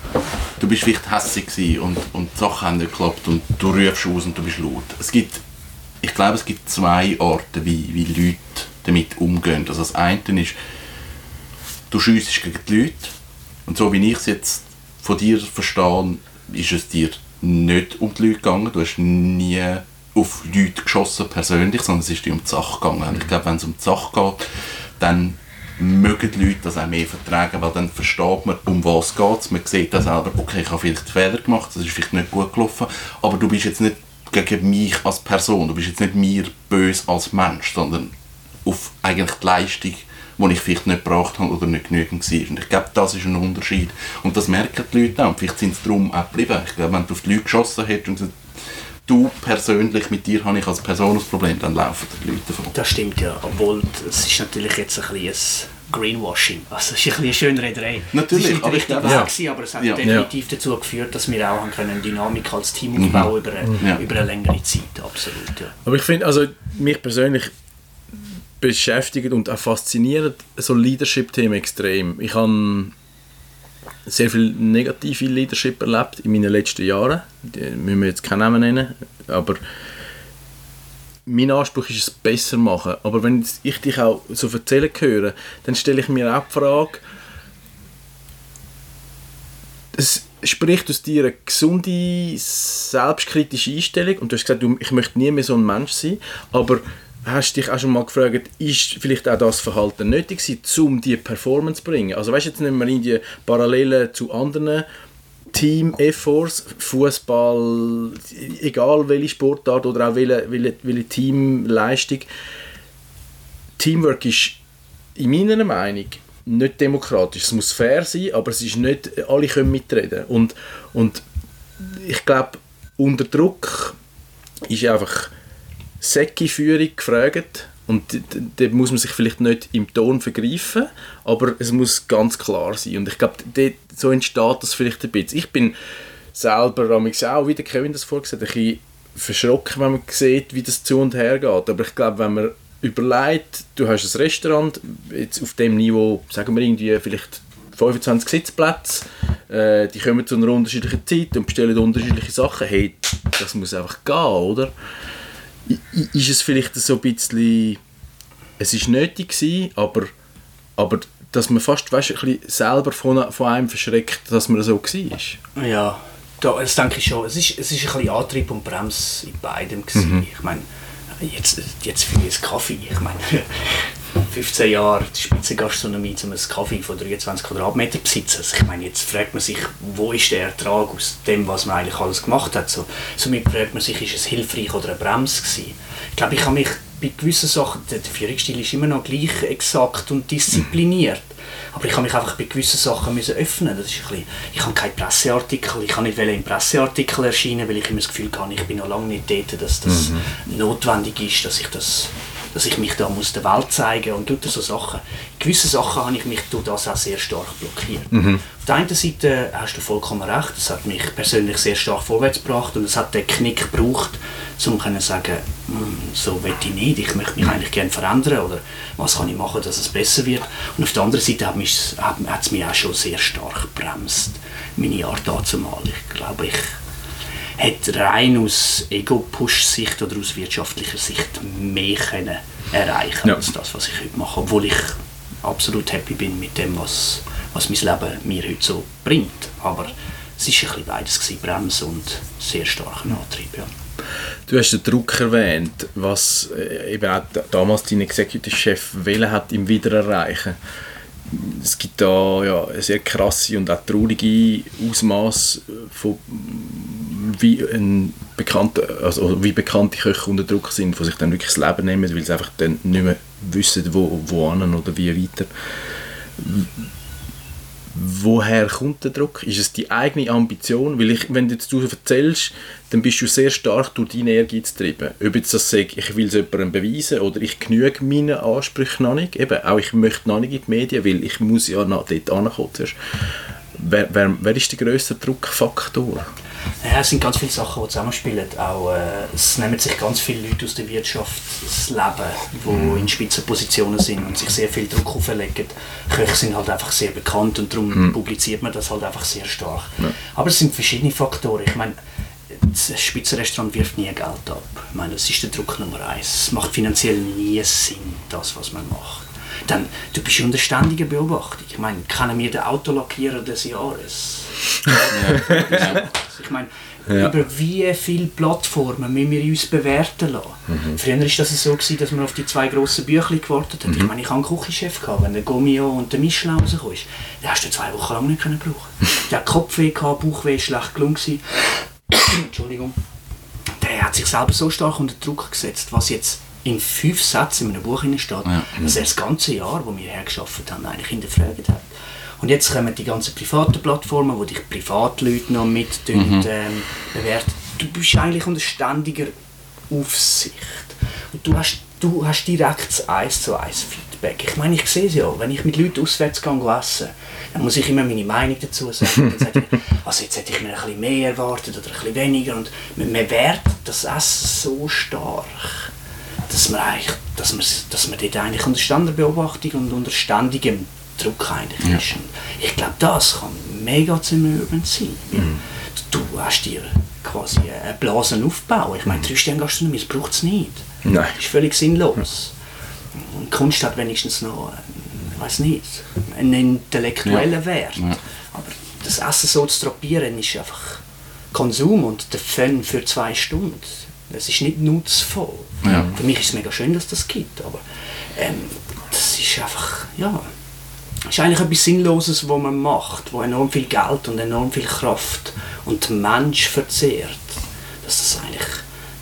B: du bist vielleicht hässlich und, und die Sachen haben nicht geklappt und du rufst aus und du bist laut. Es gibt, ich glaube, es gibt zwei Arten, wie, wie Leute damit umgehen. Also das eine ist, du schiessest gegen die Leute und so wie ich es jetzt von dir verstehe, ist es dir nicht um die Leute gegangen. Du hast nie auf Leute geschossen persönlich, sondern es ist dir um die Sache gegangen. Ich glaube, wenn es um die Sache geht, dann mögen die Leute das auch mehr vertragen, weil dann versteht man, um was es geht. Man sieht dann selber, okay, ich habe vielleicht Fehler gemacht, das ist vielleicht nicht gut gelaufen, aber du bist jetzt nicht gegen mich als Person. Du bist jetzt nicht mir böse als Mensch, sondern auf eigentlich die Leistung, die ich vielleicht nicht gebracht habe oder nicht genügend war. Und ich glaube, das ist ein Unterschied. Und das merken die Leute auch. Und vielleicht sind sie darum auch geblieben. Ich glaube, wenn du auf die Leute geschossen hättest und gesagt, du persönlich, mit dir habe ich als Person ein Problem, dann laufen die Leute davon.
D: Das stimmt ja, obwohl es ist natürlich jetzt ein bisschen Greenwashing. Also es ist ein bisschen eine schöne Rederei.
B: Natürlich,
D: es
B: aber ich glaube- Ja.
D: gewesen, aber es hat
B: Ja.
D: definitiv dazu geführt, dass wir auch haben können Dynamik als Team aufbauen über, eine,
B: Ja.
D: über eine längere Zeit. Absolut, ja.
C: Aber ich finde, also mich persönlich beschäftigt und auch fasziniert so Leadership-Themen extrem. Ich habe sehr viel negative Leadership erlebt in meinen letzten Jahren. Die müssen wir jetzt keinen Namen nennen, aber mein Anspruch ist es besser machen. Aber wenn ich dich auch so erzählen höre, dann stelle ich mir auch die Frage, es spricht aus dir eine gesunde, selbstkritische Einstellung und du hast gesagt, ich möchte nie mehr so ein Mensch sein, aber hast dich auch schon mal gefragt, ist vielleicht auch das Verhalten nötig gewesen, um die Performance zu bringen? Also weißt du, jetzt nehmen wir in die Parallelen zu anderen Team Efforts, Fußball, egal welche Sportart oder auch welche, welche, welche Teamleistung. Teamwork ist in meiner Meinung nicht demokratisch. Es muss fair sein, aber es ist nicht, alle können mitreden. Und, und ich glaube, unter Druck ist einfach Säcki-Führung gefragt. Und da muss man sich vielleicht nicht im Ton vergreifen, aber es muss ganz klar sein. Und ich glaube, so entsteht das vielleicht ein bisschen. Ich bin selber auch, wie der Kevin das vorgesagt ein bisschen verschrocken, wenn man sieht, wie das zu und her geht. Aber ich glaube, wenn man überlegt, du hast ein Restaurant, jetzt auf dem Niveau, sagen wir irgendwie vielleicht 25 Sitzplätze, äh, die kommen zu einer unterschiedlichen Zeit und bestellen unterschiedliche Sachen, hey, das muss einfach gehen, oder? Ist es vielleicht so ein bisschen, es ist nötig gewesen, aber, aber dass man fast weißt, ein bisschen selber von, von einem verschreckt, dass man so war.
D: Ja, da, das denke ich schon. Es ist, es ist ein bisschen Antrieb und Bremse in beidem. Gewesen. Ich meine, jetzt, jetzt für mich Kaffee. Ich meine, 15 Jahre die Spitzengastronomie, um einen Kaffee von 23 Quadratmeter zu besitzen. Also ich meine, jetzt fragt man sich, wo ist der Ertrag aus dem, was man eigentlich alles gemacht hat. So, somit fragt man sich, ist es hilfreich oder eine Bremse gewesen. Ich glaube, ich habe mich bei gewissen Sachen, der Führungsstil ist immer noch gleich exakt und diszipliniert. Aber ich habe mich einfach bei gewissen Sachen müssen öffnen. Das ist ein bisschen, ich habe keinen Presseartikel, ich kann nicht in Presseartikel erscheinen, weil ich immer das Gefühl habe, ich bin noch lange nicht dort, dass das notwendig ist, dass ich das dass ich mich da muss der Welt zeigen und tut so Sachen. In gewissen Sachen habe ich mich durch das auch sehr stark blockiert. Auf der einen Seite hast du vollkommen recht, es hat mich persönlich sehr stark vorwärts gebracht und es hat den Knick gebraucht, um zu sagen, «Hm, so will ich nicht, ich möchte mich eigentlich gerne verändern oder was kann ich machen, dass es besser wird. Und auf der anderen Seite hat, mich, hat, hat es mich auch schon sehr stark gebremst, meine Art dazu mal. Ich glaube, ich hätte rein aus Ego-Push-Sicht oder aus wirtschaftlicher Sicht mehr können erreichen
C: Ja.
D: als das, was ich heute mache. Obwohl ich absolut happy bin mit dem, was, was mein Leben mir heute so bringt. Aber es war ein bisschen beides, gewesen, Bremse und sehr starker Antrieb. Ja.
C: Du hast den Druck erwähnt, was äh, eben auch da- damals dein Executive Chef wählen hat im Wiedererreichen. Es gibt da ja sehr krasse und auch traurige Ausmaß von wie ein bekannter, also wie bekannte Köche unter Druck sind, die sich dann wirklich das Leben nehmen, weil sie einfach dann nicht mehr wissen, wo, wo oder wie weiter. Woher kommt der Druck? Ist es die eigene Ambition? Weil ich, wenn du jetzt du erzählst, dann bist du sehr stark durch deine Ehrgeiz getrieben. Ob jetzt das sage, ich will es jemandem beweisen oder ich genüge meinen Ansprüchen noch nicht. Eben, auch ich möchte noch nicht in die Medien, weil ich muss ja noch dort ankommen. Wer, wer, wer ist der grösste Druckfaktor?
D: Ja, es sind ganz viele Sachen, die zusammenspielen. Auch, äh, es nehmen sich ganz viele Leute aus der Wirtschaft das Leben, die in Spitzenpositionen sind und sich sehr viel Druck auferlegen. Köche sind halt einfach sehr bekannt und darum publiziert man das halt einfach sehr stark. Aber es sind verschiedene Faktoren. Ich meine, das Spitzenrestaurant wirft nie Geld ab. Ich meine, das ist der Druck Nummer eins. Es macht finanziell nie Sinn, das, was man macht. Dann, du bist unter ständiger Beobachtung. Ich meine, kennen wir den Autolackierer des Jahres? (laughs) Ich meine, über wie viele Plattformen müssen wir uns bewerten lassen? Früher war das so, gewesen, dass man auf die zwei grossen Büchlein gewartet hat. Ich meine, ich hatte einen Küchenchef, gehabt, wenn der Gomio und der Michelin rauskam, den hast du zwei Wochen lang nicht können brauchen (laughs) Der hat Kopfweh, gehabt, Bauchweh, schlecht gelungen. (coughs) Entschuldigung. Der er hat sich selber so stark unter Druck gesetzt, was jetzt in fünf Sätzen in einem Buch steht,
B: Ja.
D: dass er das ganze Jahr, wo wir hergeschafft haben, eigentlich hinterfragt hat. Und jetzt kommen die ganzen privaten Plattformen, wo dich Privatleute noch mit ähm, bewerten. Du bist eigentlich unter ständiger Aufsicht. Und du hast, du hast direkt das 1 zu 1 Feedback. Ich meine, ich sehe es ja, wenn ich mit Leuten auswärts gehe essen, dann muss ich immer meine Meinung dazu sagen. Dann sage ich, (laughs) also jetzt hätte ich mir ein bisschen mehr erwartet oder ein bisschen weniger. Und man, man wertet das Essen so stark, dass man, eigentlich, dass man, dass man dort eigentlich unter ständiger Beobachtung und unter ständigem Druck eigentlich ist. Und ich glaube, das kann mega zermürbend sein. weil Du, hast dir quasi eine Blase aufbauen. Ich meine, drei Sterne Gastronomie, das braucht es nicht.
C: Nein.
D: Das ist völlig sinnlos. Und Kunst hat wenigstens noch, äh, ich weiß nicht, einen intellektuellen
B: Ja.
D: Wert.
B: Ja.
D: Aber das Essen so zu drapieren ist einfach Konsum und der Fun für zwei Stunden. Das ist nicht nutzvoll.
B: Ja.
D: Für mich ist es mega schön, dass das gibt, aber ähm, das ist einfach, ja, ist eigentlich etwas Sinnloses, was man macht, wo enorm viel Geld und enorm viel Kraft und Mensch verzehrt. Dass das eigentlich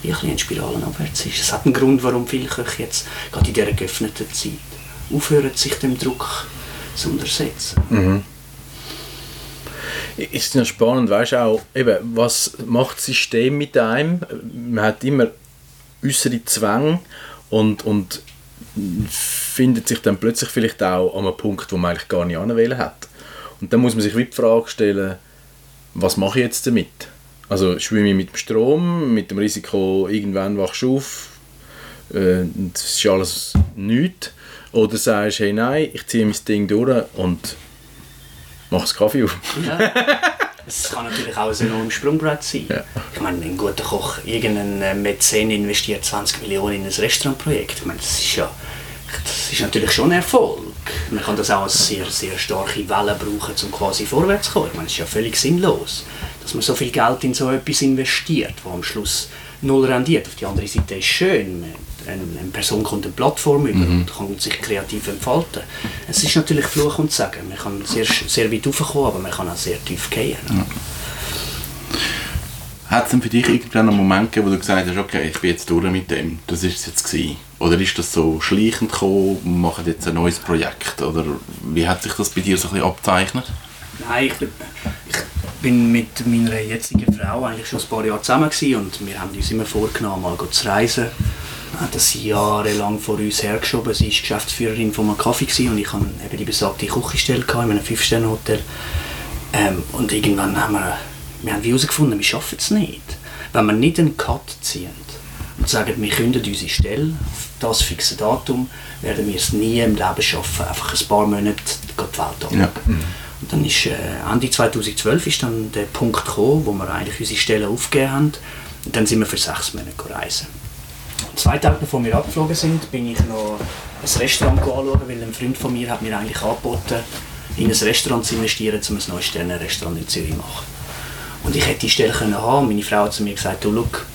D: wie ein bisschen eine Spirale abwärts ist. Es hat einen Grund, warum viele Köche jetzt, gerade in dieser geöffneten Zeit, aufhören, sich dem Druck zu untersetzen.
C: Ist ja spannend, weißt du auch, eben, was macht das System mit einem? Man hat immer äußere Zwänge und, und findet sich dann plötzlich vielleicht auch an einem Punkt, wo man eigentlich gar nicht anwählen hat. Und dann muss man sich wie die Frage stellen, was mache ich jetzt damit? Also schwimme ich mit dem Strom, mit dem Risiko, irgendwann wachst du auf, äh, das ist alles nichts. Oder sagst du, hey nein, ich ziehe mein Ding durch und mache das Kaffee auf. (laughs)
D: Es kann natürlich auch ein enormes Sprungbrett sein.
C: Ja.
D: Ich meine, ein guter Koch, irgendein äh, Mäzen investiert 20 Millionen in ein Restaurantprojekt. Ich meine, das ist ja das ist natürlich schon ein Erfolg. Man kann das auch als sehr, sehr starke Welle brauchen, um quasi vorwärts zu kommen. Ich meine, es ist ja völlig sinnlos, dass man so viel Geld in so etwas investiert, wo am Schluss null rendiert. Auf die andere Seite ist es schön, man- eine, Person kommt eine Plattform über und kann sich kreativ entfalten. Es ist natürlich Fluch und Sagen. Man kann sehr, sehr weit raufkommen, aber man kann auch sehr tief gehen.
B: Hat es denn für dich irgendwann einen Moment gegeben, wo du gesagt hast, okay, ich bin jetzt durch mit dem, das ist es jetzt gewesen? Oder ist das so schleichend gekommen, wir machen jetzt ein neues Projekt? Oder wie hat sich das bei dir so ein bisschen abzeichnet?
D: Nein, ich bin, ich bin mit meiner jetzigen Frau eigentlich schon ein paar Jahre zusammen gewesen und wir haben uns immer vorgenommen, mal zu reisen. Haben das jahrelang vor uns hergeschoben. Sie war Geschäftsführerin von einem Kaffee und ich hatte eben die besagte Küchenstelle gehabt in einem 5-Sterne-Hotel. Ähm, und irgendwann haben wir, wir haben herausgefunden, wir schaffen es nicht. Wenn wir nicht einen Cut ziehen und sagen, wir künden unsere Stelle auf das fixe Datum, werden wir es nie im Leben schaffen. Einfach ein paar Monate geht die Welt ab.
B: Ja.
D: Und dann ist äh, Ende 2012 ist dann der Punkt gekommen, wo wir eigentlich unsere Stelle aufgegeben haben. Und dann sind wir für sechs Monate gereist. Zwei Tage bevor wir abgeflogen sind, bin ich noch ein Restaurant anschauen, weil ein Freund von mir hat mir eigentlich angeboten, in ein Restaurant zu investieren, um ein neues Sternenrestaurant in Zürich zu machen. Und ich hätte die Stelle können haben. Meine Frau hat zu mir gesagt, du, look,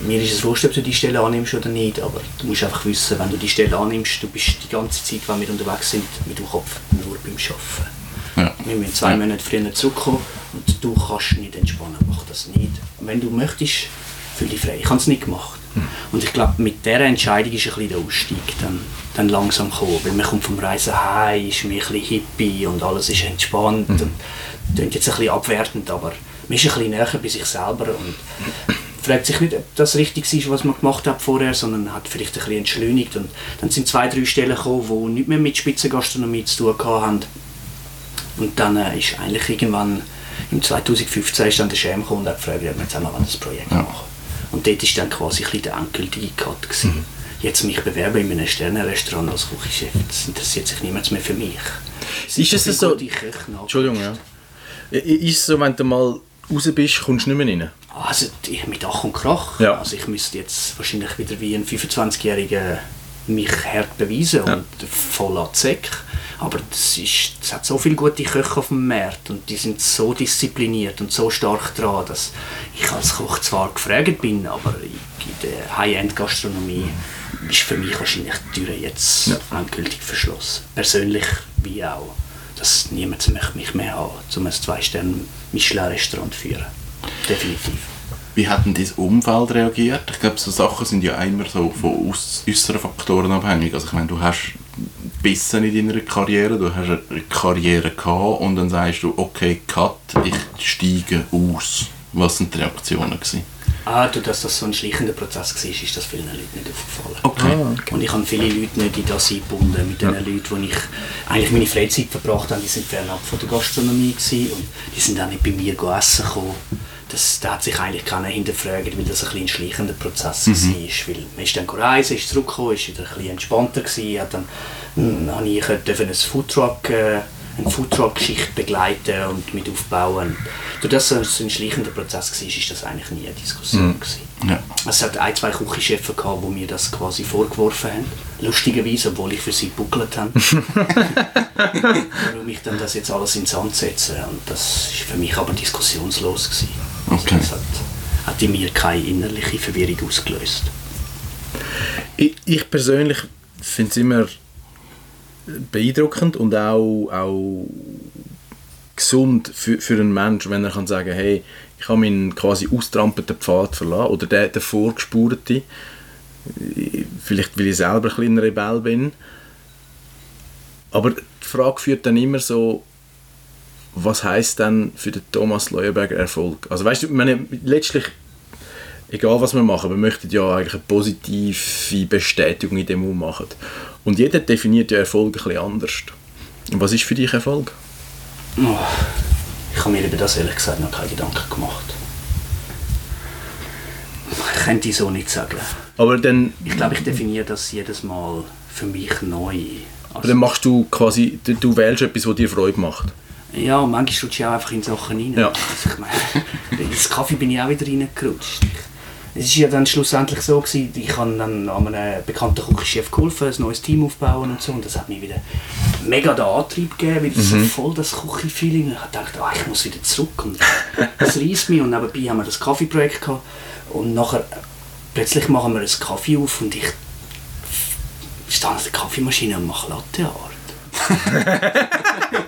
D: mir ist es wurscht, ob du die Stelle annimmst oder nicht, aber du musst einfach wissen, wenn du die Stelle annimmst, du bist die ganze Zeit, wenn wir unterwegs sind, mit dem Kopf nur beim Arbeiten.
B: Ja.
D: Wir müssen zwei Monate früher zurückkommen und du kannst nicht entspannen, mach das nicht. Und wenn du möchtest, fühl dich frei. Ich habe es nicht gemacht. Und ich glaube, mit dieser Entscheidung ist ein bisschen der Ausstieg dann, dann langsam gekommen, weil man kommt vom Reisen heim, ist mir ein bisschen hippie und alles ist entspannt und klingt jetzt ein bisschen abwertend, aber man ist ein bisschen näher bei sich selber und fragt sich nicht, ob das richtig ist, was man gemacht hat vorher, sondern hat vielleicht ein bisschen entschleunigt. Und dann sind zwei, drei Stellen gekommen, die nicht mehr mit Spitzengastronomie zu tun haben. Und dann äh, ist eigentlich irgendwann im 2015 ist dann der Schäm gekommen und hat gefragt, ob wir zusammen das Projekt
B: Ja.
D: machen. Und dort ist dann quasi ein bisschen der endgültige Cut gewesen. Jetzt mich bewerben in einem Sternenrestaurant als Küchenchef, das interessiert sich niemand mehr für mich.
C: Ist es
D: so
C: Entschuldigung, ja. Ist es so, wenn du mal raus bist, kommst du nicht mehr rein?
D: Also ich mit Ach und Krach.
C: Ja.
D: Also ich müsste jetzt wahrscheinlich wieder wie ein 25-Jähriger mich hart beweisen und voll an Säcke. Aber das ist, es hat so viele gute Köche auf dem Markt und die sind so diszipliniert und so stark dran, dass ich als Koch zwar gefragt bin, aber in der High-End-Gastronomie ist für mich wahrscheinlich die Tür jetzt endgültig verschlossen. Persönlich wie auch. Dass niemand möchte mich mehr haben, um ein Zwei-Sterne-Michelin-Restaurant zu führen. Definitiv.
B: Wie hat denn dein Umfeld reagiert? Ich glaube, so Sachen sind ja immer so von äußeren Faktoren abhängig. Also ich meine, du hast Bissen in deiner Karriere, du hast eine Karriere gehabt und dann sagst du, okay, cut, ich steige aus. Was sind die Reaktionen gewesen?
D: Ah, du, dass das so ein schleichender Prozess war, ist das vielen Leuten nicht aufgefallen.
B: Okay.
D: Und ich habe viele Leute nicht in das eingebunden, mit den Leuten, wo ich eigentlich meine Freizeit verbracht habe, die sind fernab von der Gastronomie gewesen und die sind auch nicht bei mir essen gekommen. Das, da hat sich eigentlich keiner hinterfragt, weil das ein, bisschen ein schleichender Prozess war. Weil man ist dann reisen, ist zurückgekommen, ist wieder ein bisschen entspannter gewesen, hat dann, hm, habe ich dürfen ein Foodtruck, äh, eine Foodtruck-Geschichte begleiten und mit aufbauen. Durch das es ein schleichender Prozess war, ist das eigentlich nie eine Diskussion. gewesen.
B: Ja.
D: Es hat ein, zwei Küchenchefs gehabt, die mir das quasi vorgeworfen haben. Lustigerweise, obwohl ich für sie gebuckelt habe. (laughs) Warum ich dann das jetzt alles ins Sand setze. Und das war für mich aber diskussionslos. Gewesen. Also
B: Okay.
D: Das hat, hat in mir keine innerliche Verwirrung ausgelöst.
C: Ich, ich persönlich finde es immer beeindruckend und auch, auch gesund für, für einen Menschen, wenn er kann sagen hey, ich habe meinen quasi austrampelten Pfad verlassen oder der, der vorgespurte, vielleicht weil ich selber ein kleiner Rebell bin. Aber die Frage führt dann immer so, was heißt denn für den Thomas Leuenberger Erfolg? Also weißt du, meine, letztlich egal was wir machen, wir möchten ja eigentlich eine positive Bestätigung in dem, was wir machen. Und jeder definiert ja Erfolg ein bisschen anders. Und was ist für dich Erfolg?
D: Oh, ich habe mir über das ehrlich gesagt noch keine Gedanken gemacht. Ich könnte so nicht sagen.
C: Aber dann,
D: Ich glaube, ich definiere das jedes Mal für mich neu. Also,
C: dann machst du quasi, du, du wählst etwas, was dir Freude macht.
D: Ja, und manchmal rutsche ich auch einfach in Sachen rein.
C: Ja.
D: Also ich meine, ins Kaffee bin ich auch wieder reingerutscht. Es war ja dann schlussendlich so, gewesen, ich habe dann an einem bekannten Küchenchef geholfen, ein neues Team aufbauen und so. Und das hat mir wieder mega den Antrieb gegeben, weil es so voll das Küchenfeeling. Ich dachte, ah, ich muss wieder zurück. Und das reißt mich. Und nebenbei haben wir das Kaffeeprojekt gehabt. Und nachher, plötzlich machen wir einen Kaffee auf und ich stehe an der Kaffeemaschine und mache Latte Art. ich (laughs) meine,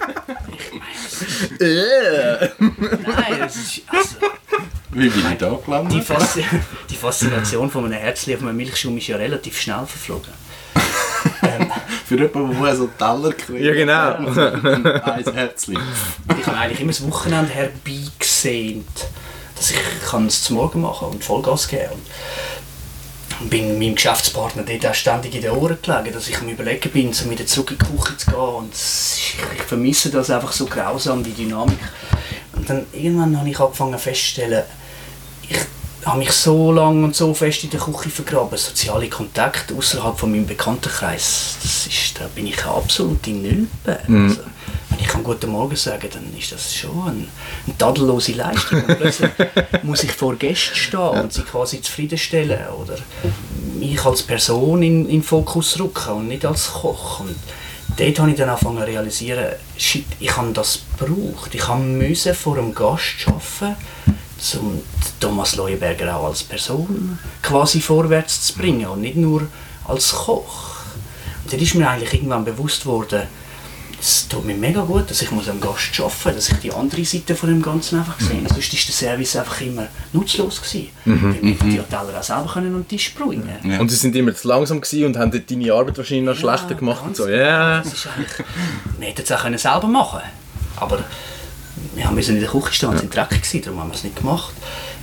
D: nein, es ist, also,
B: Wie bin ich da
D: die,
B: gelandet?
D: Die Faszination von einem Herzli auf einem Milchschaum ist ja relativ schnell verflogen. (laughs)
B: Für jemanden, der so einen Teller kriegt.
C: Ja, genau.
B: Ein Herzchen.
D: Ich habe eigentlich immer das Wochenende herbeigesehnt, dass ich kann es zum Morgen machen und Vollgas geben kann. Und bin meinem Geschäftspartner dort auch ständig in den Ohren gelegen, dass ich am überlegen bin, so wieder zurück in die Küche zu gehen. Und ich vermisse das einfach so grausam, die Dynamik. Und dann irgendwann habe ich angefangen festzustellen, ich habe mich so lange und so fest in der Küche vergraben. Soziale Kontakte außerhalb von meinem Bekanntenkreis, das ist, da bin ich eine absolute Nülpe. Also, wenn ich kann Guten Morgen sagen, dann ist das schon ein, eine tadellose Leistung. Und plötzlich (laughs) muss ich vor Gästen stehen und sie quasi zufriedenstellen oder mich als Person in, in den Fokus rücken und nicht als Koch. Und dort habe ich dann angefangen zu realisieren, shit, ich habe das gebraucht. Ich müssen vor einem Gast arbeiten, um Thomas Leuenberger auch als Person quasi vorwärts zu bringen und nicht nur als Koch. Und dann ist mir eigentlich irgendwann bewusst worden, es tut mir mega gut, dass ich muss am Gast arbeiten muss, dass ich die andere Seite von dem Ganzen einfach sehe. Sonst war der Service einfach immer nutzlos. Gewesen. Weil wir die Teller auch selber können den Tisch bringen
B: Ja.
C: Und sie sind immer zu langsam gewesen und haben dort deine Arbeit wahrscheinlich noch schlechter gemacht und so.
D: genau.
C: Ja.
D: Das ist eigentlich, wir hätten es auch können selber machen aber wir müssen in der Küche stehen, es war dreckig, gewesen, darum haben wir es nicht gemacht.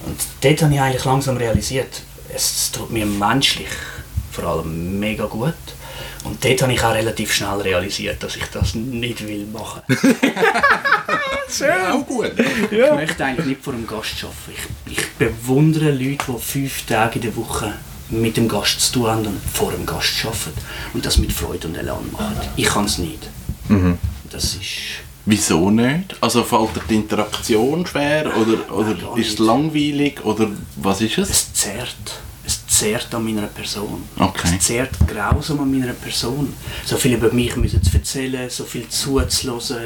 D: Und dort habe ich eigentlich langsam realisiert, es tut mir menschlich vor allem mega gut. Und dort habe ich auch relativ schnell realisiert, dass ich das nicht will machen (laughs)
B: Auch gut.
D: Ich möchte eigentlich nicht vor einem Gast arbeiten. Ich, ich bewundere Leute, die fünf Tage in der Woche mit dem Gast zu tun haben und vor dem Gast arbeiten. Und das mit Freude und Elan machen. Ich kann es nicht. Das ist...
B: Wieso nicht? Also fällt dir die Interaktion schwer oder, oder
D: gar
B: ist es langweilig oder was ist es?
D: Es zehrt. Es zehrt an meiner Person.
B: Okay.
D: Es zehrt grausam an meiner Person. So viel über mich müssen zu erzählen, so viel zuzulassen.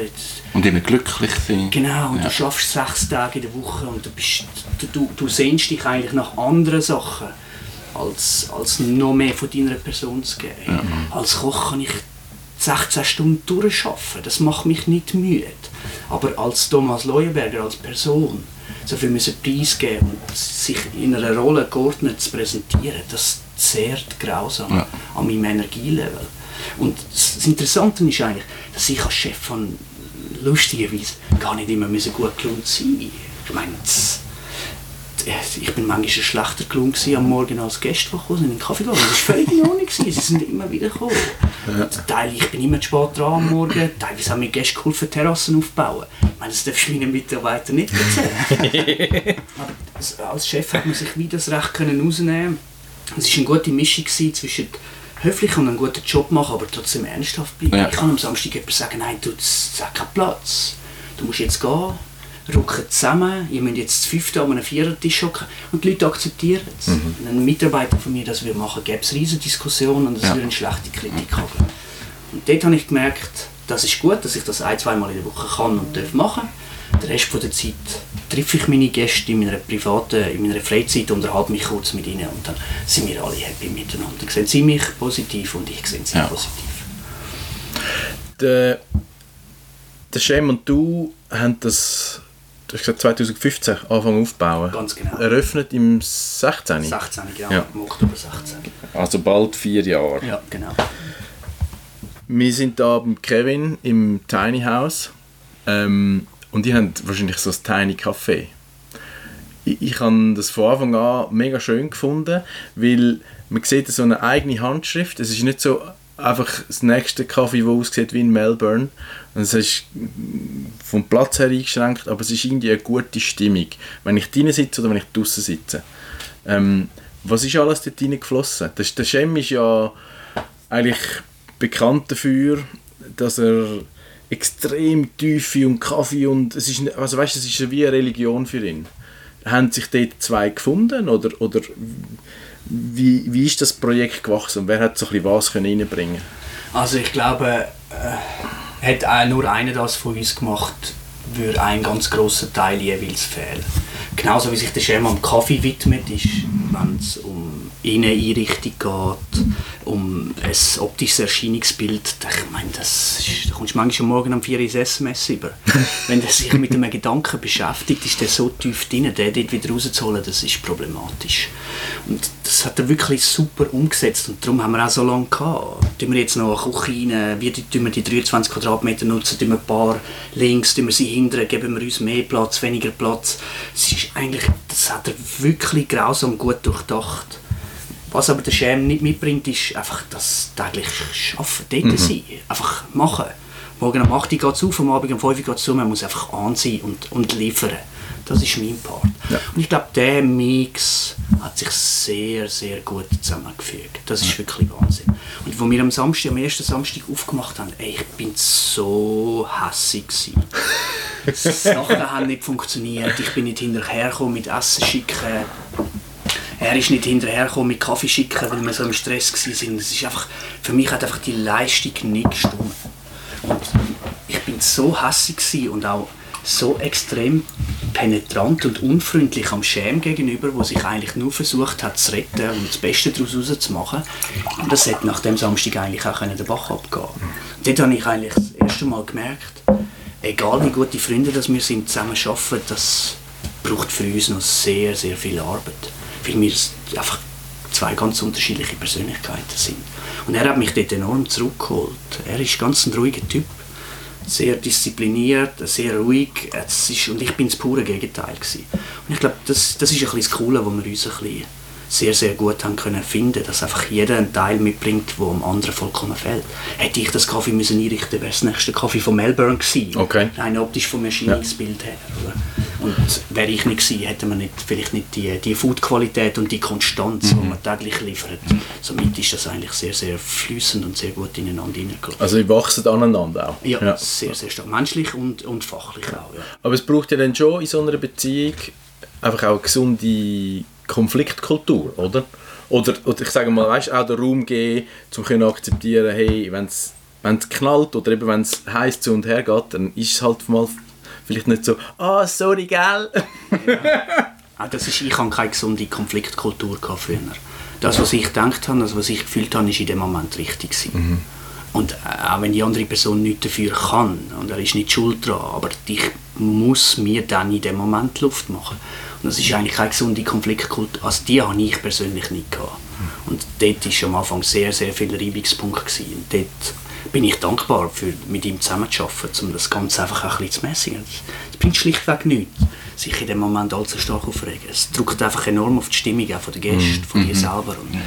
B: Und immer glücklich sein.
D: Genau, und
B: Ja.
D: du schaffst sechs Tage in der Woche und du, bist, du, du, du sehnst dich eigentlich nach anderen Sachen, als, als noch mehr von deiner Person zu geben. Als Koch kann ich 16 Stunden durcharbeiten, das macht mich nicht müde. Aber als Thomas Leuenberger, als Person, so viel müssen preisgeben und sich in einer Rolle geordnet zu präsentieren, das zehrt grausam
B: Ja.
D: an meinem Energielevel. Und das Interessante ist eigentlich, dass ich als Chef von lustigerweise gar nicht immer müssen gut gelohnt sein Ich meine, das, ich bin manchmal schlechter gelungen gewesen am Morgen als Gäste, die gekommen sind, in den Kaffee gegangen. Das war völlig in Ordnung. Sie sind immer wieder gekommen. Und Teil, ich bin immer zu spät dran am Morgen. Teilweise haben mir Gäste geholfen, Terrassen aufzubauen. Ich meine, das darfst du meinen Mitarbeitern nicht erzählen. (laughs) Aber als- Chef hat man sich wieder das Recht können rausnehmen Es war eine gute Mischung zwischen höflich und einen guten Job machen, aber trotzdem ernsthaft bleiben.
B: Ja.
D: Ich kann am Samstag jemand sagen, nein, du, es hat keinen Platz. Du musst jetzt gehen, rücken zusammen, ihr müsst jetzt zu fünften an einem Vierertisch hocken und die Leute akzeptieren es.
B: Mhm.
D: Ein Mitarbeiter von mir das würde machen, gäbe es riesige Diskussionen und es
B: Ja.
D: würde eine schlechte Kritik haben. Und dort habe ich gemerkt, das ist gut, dass ich das ein, zweimal in der Woche kann und darf machen. Den Rest von der Zeit treffe ich meine Gäste in meiner privaten, in meiner Freizeit, unterhalte mich kurz mit ihnen und dann sind wir alle happy miteinander. Dann sehen sie mich positiv und ich sehe sie
B: Ja.
D: positiv.
C: Der, der Shem und du haben das, du hast gesagt 2015 angefangen aufzubauen.
D: Ganz genau.
C: Eröffnet im 16.
D: 16, genau,
C: Ja.
D: im Oktober 16.
C: Also bald vier Jahre.
D: Ja, genau.
C: Wir sind da beim Kevin im Tiny House ähm, und die haben wahrscheinlich so ein Tiny Café. Ich, ich habe das von Anfang an mega schön gefunden, weil man sieht so eine eigene Handschrift. Es ist nicht so einfach das nächste Kaffee, das aussieht wie in Melbourne. Es ist vom Platz her eingeschränkt, aber es ist irgendwie eine gute Stimmung, wenn ich drinnen sitze oder wenn ich draußen sitze. Ähm, was ist alles dort reingeflossen? Das, der Cem ist ja eigentlich bekannt dafür, dass er extrem Tiefe und Kaffee und es ist, also weißt, es ist wie eine Religion für ihn. Haben sich dort zwei gefunden oder, oder wie, wie ist das Projekt gewachsen und wer hat so ein bisschen was können
D: Also ich glaube, äh, hätte nur einer das von uns gemacht, würde ein ganz grosser Teil jeweils fehlen. Genauso wie sich der Schema am Kaffee widmet, ist, wenn es um Inneneinrichtung geht, um ein optisches Erscheinungsbild, ich meine, das ist, da kommst du manchmal am Morgen um 4 Uhr ins SMS über. (laughs) Wenn der sich mit einem Gedanken beschäftigt, ist der so tief drin, den dort wieder rauszuholen, das ist problematisch. Und das hat er wirklich super umgesetzt und darum haben wir auch so lange gehabt. Tun wir jetzt noch eine Küche rein, wie die, tun wir die 23 Quadratmeter nutzen, tun wir ein paar links, tun wir sie hinten, geben wir uns mehr Platz, weniger Platz. Es ist eigentlich, das hat er wirklich grausam gut durchdacht. Was aber der Schäm nicht mitbringt, ist einfach das tägliche Arbeiten, dort sein, einfach machen. Morgen um 8 Uhr geht es auf, am Abend um 5 Uhr geht es zu, man muss einfach an sein und, und liefern. Das ist mein Part. Und ich glaube, der Mix hat sich sehr, sehr gut zusammengefügt. Das ist wirklich Wahnsinn. Und wo wir am Samstag, am ersten Samstag aufgemacht haben, ey, ich bin so hässig gewesen. (laughs) Sachen haben nicht funktioniert, ich bin nicht hinterhergekommen mit Essen schicken. Er ist nicht hinterhergekommen mit Kaffee schicken, weil wir so im Stress waren. Es ist einfach, für mich hat einfach die Leistung nicht gestimmt. Und ich bin so hässig und auch so extrem penetrant und unfreundlich am Schäm gegenüber, wo sich eigentlich nur versucht hat zu retten und das Beste daraus rauszumachen. Und das hätte nach dem Samstag eigentlich auch den Bach abgehen Dort habe ich eigentlich das erste Mal gemerkt, egal wie gute Freunde das wir sind, zusammen arbeiten, das braucht für uns noch sehr, sehr viel Arbeit. Weil wir einfach zwei ganz unterschiedliche Persönlichkeiten sind. Und er hat mich dort enorm zurückgeholt. Er ist ganz ein ruhiger Typ. Sehr diszipliniert, sehr ruhig. Es ist, und ich bin das pure Gegenteil. Gewesen. Und ich glaube, das, das ist ein bisschen das Coole, wo wir uns ein bisschen sehr, sehr gut haben können finden, dass einfach jeder einen Teil mitbringt, der am anderen vollkommen fehlt. Hätte ich das Kaffee müssen einrichten, wäre es das nächste Kaffee von Melbourne gewesen.
C: Okay.
D: Rein optisch vom Erscheinungsbild her. Oder? Und wäre ich nicht gewesen, hätte man nicht, vielleicht nicht die, die Foodqualität und die Konstanz, die man täglich liefert. Somit ist das eigentlich sehr, sehr fließend und sehr gut ineinander hineingelaufen.
C: Also ihr wachsen aneinander auch.
D: Ja, sehr, sehr stark. Menschlich und, und fachlich auch, ja.
C: Aber es braucht ja dann schon in so einer Beziehung einfach auch eine gesunde Konfliktkultur, oder? Oder, oder ich sage mal, weißt, auch den Raum geben, um zu akzeptieren, hey, wenn es knallt oder eben wenn es heiß zu und her geht, dann ist es halt mal vielleicht nicht so, ah, sorry, gell?
D: Auch das ist, ich hatte keine gesunde Konfliktkultur früher. Das, was ich gedacht habe, das, was ich gefühlt habe, ist in dem Moment richtig gewesen. Und äh, auch wenn die andere Person nichts dafür kann und er ist nicht schuld dran, aber ich muss mir dann in dem Moment Luft machen. Und das ist eigentlich keine gesunde Konfliktkultur. Also die habe ich persönlich nicht gehabt. Und dort war am Anfang sehr, sehr viel Reibungspunkt. Gewesen. Und dort bin ich dankbar, für, mit ihm zusammenzuarbeiten, um das Ganze einfach ein bisschen zu mäßigen. Es bringt schlichtweg nichts, sich in dem Moment allzu stark aufregen. Es drückt einfach enorm auf die Stimmung auch von den Gästen, von dir selber. Und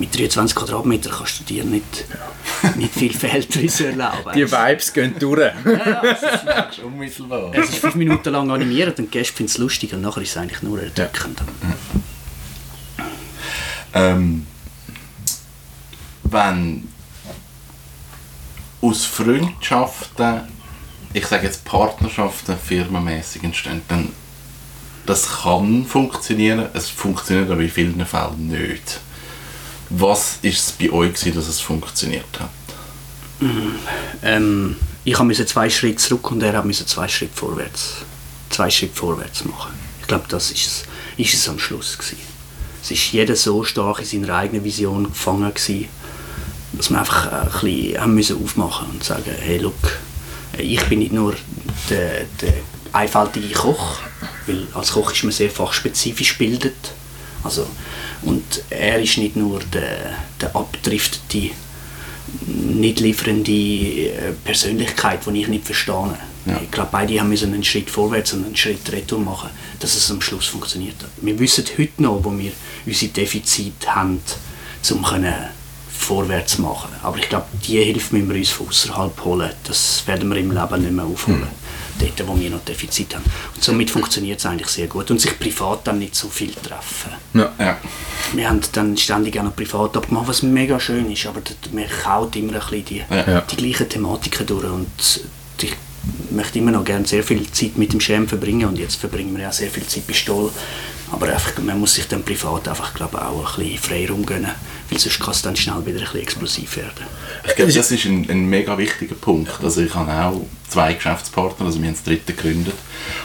D: mit 23 Quadratmetern kannst du dir nicht, nicht viel Fehltrisse erlauben.
C: Die Vibes gehen durch.
D: ja, es ist-
A: Das ist (laughs) unmittelbar.
D: es ist fünf Minuten lang animiert und die Gäste finden es lustig und nachher ist es eigentlich nur erdrückend.
B: Ähm, wenn aus Freundschaften, ich sage jetzt Partnerschaften, firmenmäßig entstehen, dann das kann funktionieren, es funktioniert aber in vielen Fällen nicht. Was ist es bei euch, gewesen, dass es funktioniert hat?
D: Ähm, ich musste zwei Schritte zurück und er musste zwei Schritte vorwärts, zwei Schritte vorwärts machen. Ich glaube, das ist es, ist es am Schluss gewesen. Es ist jeder so stark in seiner eigenen Vision gefangen gewesen, dass wir einfach ein bisschen haben müssen aufmachen und sagen, hey, look, ich bin nicht nur der, der einfältige Koch, weil als Koch ist man sehr fachspezifisch gebildet. Also, und er ist nicht nur der, der abdriftete nicht liefernde äh, Persönlichkeit, die ich nicht verstehe.
B: Ja.
D: Ich glaube, beide haben müssen einen Schritt vorwärts und einen Schritt retour machen, dass es am Schluss funktioniert hat. Wir wissen heute noch, wo wir unsere Defizite haben, um können vorwärts machen. Aber ich glaube, die Hilfe müssen wir uns von außerhalb holen. Das werden wir im Leben nicht mehr aufholen. Dort, wo wir noch Defizite haben. Und somit funktioniert es eigentlich sehr gut. Und sich privat dann nicht so viel treffen.
C: Ja.
B: Ja.
D: Wir haben dann ständig auch noch privat abgemacht, was mega schön ist, aber man kaut immer ein bisschen die,
B: Ja.
C: Ja.
D: die gleichen Thematiken durch und ich möchte immer noch gerne sehr viel Zeit mit dem Schirm verbringen und jetzt verbringen wir ja sehr viel Zeit bei Stoll, aber einfach, man muss sich dann privat einfach glaube auch ein bisschen Freiraum gönnen, weil sonst kann es dann schnell wieder ein bisschen explosiv werden.
B: Ich glaube, das ist ein, ein mega wichtiger Punkt. Also ich habe auch zwei Geschäftspartner, also wir haben das dritte gegründet.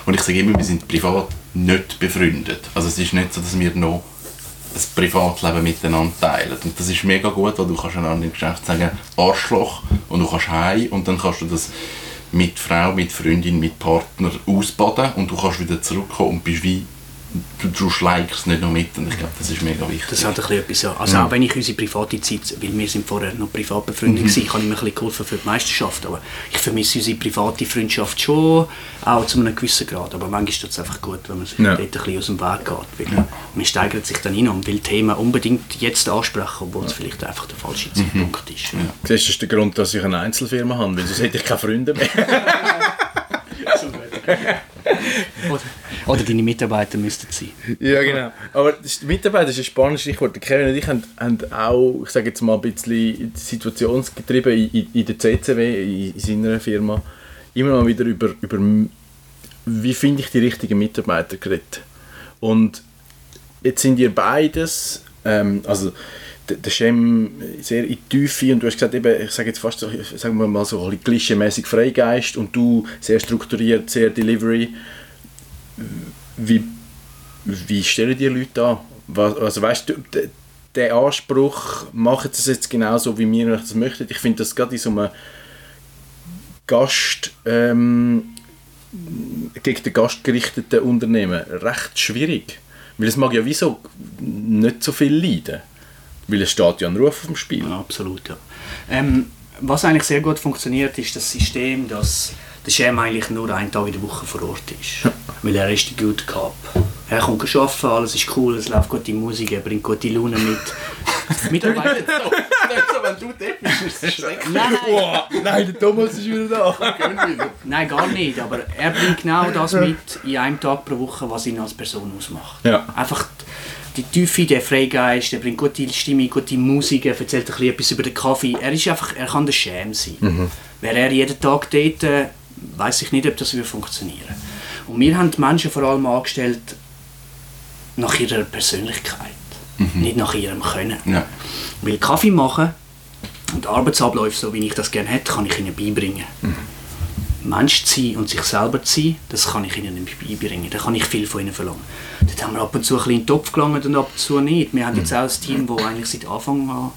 B: Und ich sage immer, wir sind privat nicht befreundet. Also es ist nicht so, dass wir noch ein Privatleben miteinander teilen. Und das ist mega gut, weil du kannst einander im Geschäft sagen, Arschloch, und du kannst heim und dann kannst du das mit Frau, mit Freundin, mit Partner ausbaden und du kannst wieder zurückkommen und bist wie, du, du schleikst nicht noch mit und ich glaube, das ist mega wichtig.
D: Das hat ein bisschen etwas, ja. Also auch wenn ich unsere private Zeit, weil wir sind vorher noch privat befreundet mhm. habe ich mir ein bisschen geholfen für die Meisterschaft, aber ich vermisse unsere private Freundschaft schon, auch zu einem gewissen Grad, aber manchmal ist es einfach gut, wenn man sich
C: Ja.
D: dort ein bisschen aus dem Weg geht, weil man steigert sich dann rein und will Themen unbedingt jetzt ansprechen, obwohl es vielleicht einfach der falsche Zeitpunkt ist.
C: Siehst du, Das ist der Grund, dass ich eine Einzelfirma habe, weil sonst hätte ich keine Freunde mehr. (laughs) (laughs)
D: Oder, oder deine Mitarbeiter müssten sein.
C: ja, genau. Aber die Mitarbeiter ist ein spannendes Stichwort. Kevin und ich haben, haben auch, ich sage jetzt mal ein bisschen situationsgetrieben in, in, der CCW, in, in seiner Firma, immer mal wieder über, über wie finde ich die richtigen Mitarbeiter geredet. Und jetzt sind ihr beides, ähm, also der, Cem sehr in die Tiefe und du hast gesagt, eben, ich sage jetzt fast sagen wir mal so klischeemäßig Freigeist und du sehr strukturiert, sehr Delivery. Wie, wie stellen die Leute an? Also weißt du, der Anspruch, machen sie es jetzt genauso, wie wir das möchten. Ich finde das gerade in so einem Gast, ähm, gegen den Gast gerichteten Unternehmen recht schwierig. Weil es mag ja wieso nicht so viel leiden. Weil es steht ja ein Ruf auf dem Spiel.
D: Ja, absolut, ja. Ähm, was eigentlich sehr gut funktioniert, ist das System, dass der Chef eigentlich nur einen Tag in der Woche vor Ort ist. Weil er ist der Good Cop. Er kommt arbeiten, alles ist cool, es läuft gute Musik, er bringt gute Laune mit. (laughs) Mitarbeiter...
B: Nicht so, wenn du dort bist, ist es (laughs) schrecklich.
D: Nein, nein,
C: Wow, nein, der Thomas ist wieder da. (laughs)
B: Wieder.
D: nein, gar nicht. Aber er bringt genau das mit in einem Tag pro Woche, was ihn als Person ausmacht.
C: Ja.
D: Einfach die Tiefe, der Freigeist, er bringt gute Stimmung, gute Musik, er erzählt ein bisschen etwas über den Kaffee. Er ist einfach, er kann der Schäm sein. Wäre er jeden Tag dort, äh, weiß ich nicht, ob das würde funktionieren. Und wir haben die Menschen vor allem angestellt nach ihrer Persönlichkeit, nicht nach ihrem Können.
B: Ja.
D: Weil Kaffee machen und Arbeitsabläufe, so wie ich das gerne hätte, kann ich ihnen beibringen. Mensch zu sein und sich selber zu sein, das kann ich ihnen nicht beibringen. Da kann ich viel von ihnen verlangen. Dort haben wir ab und zu ein bisschen in den Topf gelangt und ab und zu nicht. Wir haben jetzt auch ein Team, das eigentlich seit Anfang an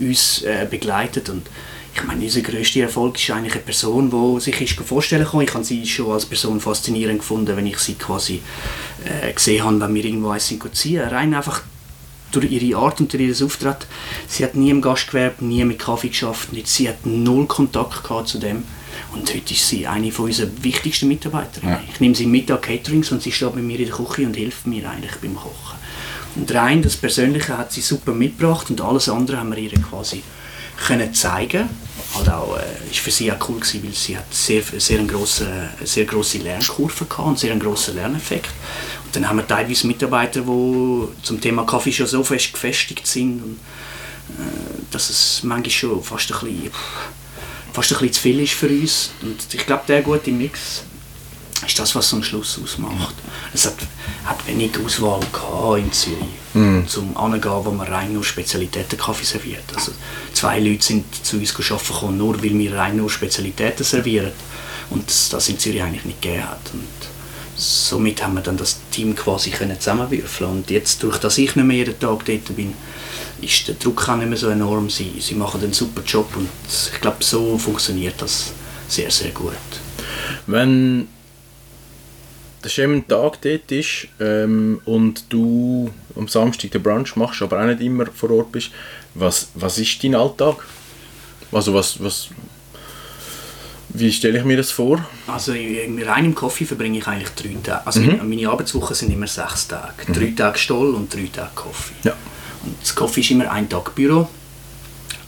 D: uns äh, begleitet und ich meine, unser grösster Erfolg ist eigentlich eine Person, die sich ist vorstellen kann. Ich habe sie schon als Person faszinierend gefunden, wenn ich sie quasi äh, gesehen habe, wenn wir irgendwo eins ziehen. Rein einfach durch ihre Art und durch ihr Auftreten. Sie hat nie im Gastgewerbe, nie mit Kaffee geschafft. Nicht. Sie hat null Kontakt gehabt zu dem. Und heute ist sie eine von unseren wichtigsten Mitarbeiterinnen.
B: Ja.
D: Ich nehme sie mit an Caterings und sie steht bei mir in der Küche und hilft mir eigentlich beim Kochen. Und rein das Persönliche hat sie super mitgebracht und alles andere haben wir ihr quasi können zeigen. Halt auch, äh, ist für sie auch cool gewesen, weil sie hat sehr, sehr, eine grosse, sehr grosse Lernkurve gehabt und sehr einen grossen Lerneffekt. Und dann haben wir teilweise Mitarbeiter, die zum Thema Kaffee schon so fest gefestigt sind, äh, dass es manchmal schon fast ein bisschen, fast ein bisschen zu viel ist für uns. Und ich glaube, der gute Mix ist das, was am Schluss ausmacht. Es hat, hat wenig Auswahl gehabt in Zürich, zum Angehen, wo man rein nur Spezialitäten-Kaffee serviert. Also zwei Leute sind zu uns arbeiten gekommen, nur weil wir rein nur Spezialitäten servieren. Und das, das in Zürich eigentlich nicht gegeben hat. Und somit haben wir dann das Team quasi können zusammenwürfeln Und jetzt, durch dass ich nicht mehr jeden Tag dort bin, ist der Druck auch nicht mehr so enorm. Sie, sie machen einen super Job und ich glaube, so funktioniert das sehr, sehr gut.
C: Wenn der schöne Tag dort ist ähm, und du am Samstag den Brunch machst, aber auch nicht immer vor Ort bist, was, was ist dein Alltag? Also was, was, wie stelle ich mir das vor?
D: Also in- rein im Kaffee verbringe ich eigentlich drei Tage. Also meine Arbeitswochen sind immer sechs Tage. Drei Tage Stoll und drei Tage Kaffee.
C: Ja.
D: Und das Kaffee ist immer ein Tag Büro,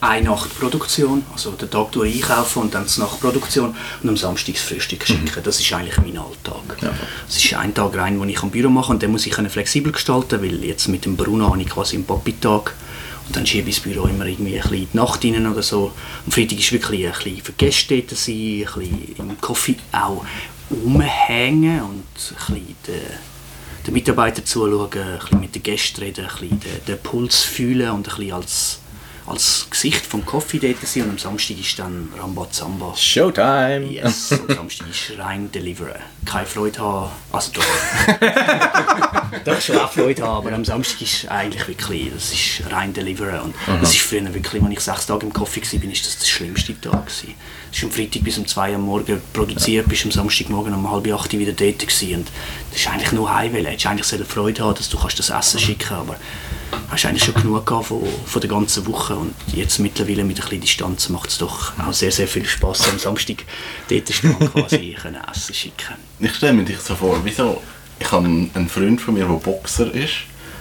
D: eine Nacht Produktion, also den Tag durch einkaufen und dann die Nacht Produktion und am Samstag das Frühstück schicken. Das ist eigentlich mein Alltag.
C: Ja.
D: Es ist ein Tag rein, den ich am Büro mache und den muss ich flexibel gestalten, weil jetzt mit dem Bruno habe ich quasi einen Papi-Tag und dann schiebe ich das Büro immer irgendwie ein bisschen in die Nacht rein oder so. Am Freitag ist wirklich ein bisschen für Gäste dort sein, ein bisschen im Kaffee auch rumhängen und ein bisschen den, Mitarbeitern zuschauen, ein bisschen mit den Gästen reden, ein bisschen den, den Puls fühlen und ein bisschen als, als Gesicht vom Kaffee dort sein. Und am Samstag ist dann Rambazamba.
C: Showtime!
D: Yes, am Samstag ist rein deliveren. Keine Freude haben. Also doch. (laughs) doch schon auch Freude haben, aber am Samstag ist eigentlich wirklich, das ist rein deliveren. Und das ist früher wirklich, als ich sechs Tage im Kaffee war, ist das der schlimmste Tag. Gewesen. Das ist am Freitag bis um zwei Uhr am Morgen produziert, bis am Samstagmorgen um halb acht Uhr wieder dort gewesen. Und das ist eigentlich nur Heimwelle. Du hättest eigentlich sollen Freude haben, dass du kannst das Essen schicken aber hast eigentlich schon genug gehabt von, von der ganzen Woche und jetzt mittlerweile mit ein bisschen Distanz macht es doch auch sehr, sehr viel Spaß am Samstag dort quasi (laughs) können Essen schicken.
B: Ich stelle mir dich so vor, wieso? Ich habe einen Freund von mir, der Boxer ist.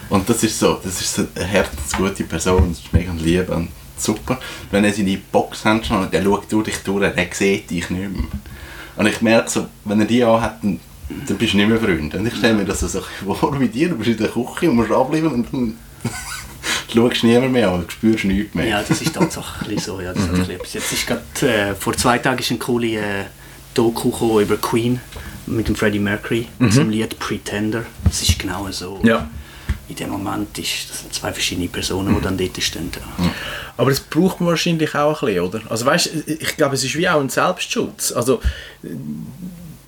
B: Und das ist so, das ist so eine herzensgute Person, das ist mega lieb und super. Wenn er seine Boxhandschuhe hat, der schaut durch dich durch, der sieht dich nicht mehr. Und ich merke so, wenn er die anhat, dann, dann bist du nicht mehr Freund. Und ich stelle mir das so vor wie dir, du bist in der Küche und musst abliefern und dann (laughs) schaust du niemand mehr an, du spürst nichts mehr.
D: Ja, das ist tatsächlich so. Ja, das hat bisschen etwas. Jetzt ist grad, äh, vor zwei Tagen ist ein coole äh, Doku über Queen mit dem Freddie Mercury, zum Lied Pretender. Das ist genau so.
C: Ja.
D: In dem Moment ist, das sind zwei verschiedene Personen, die dann dort stehen. Ja.
C: Aber das braucht man wahrscheinlich auch ein bisschen, oder? Also weißt, ich glaube, es ist wie auch ein Selbstschutz. Also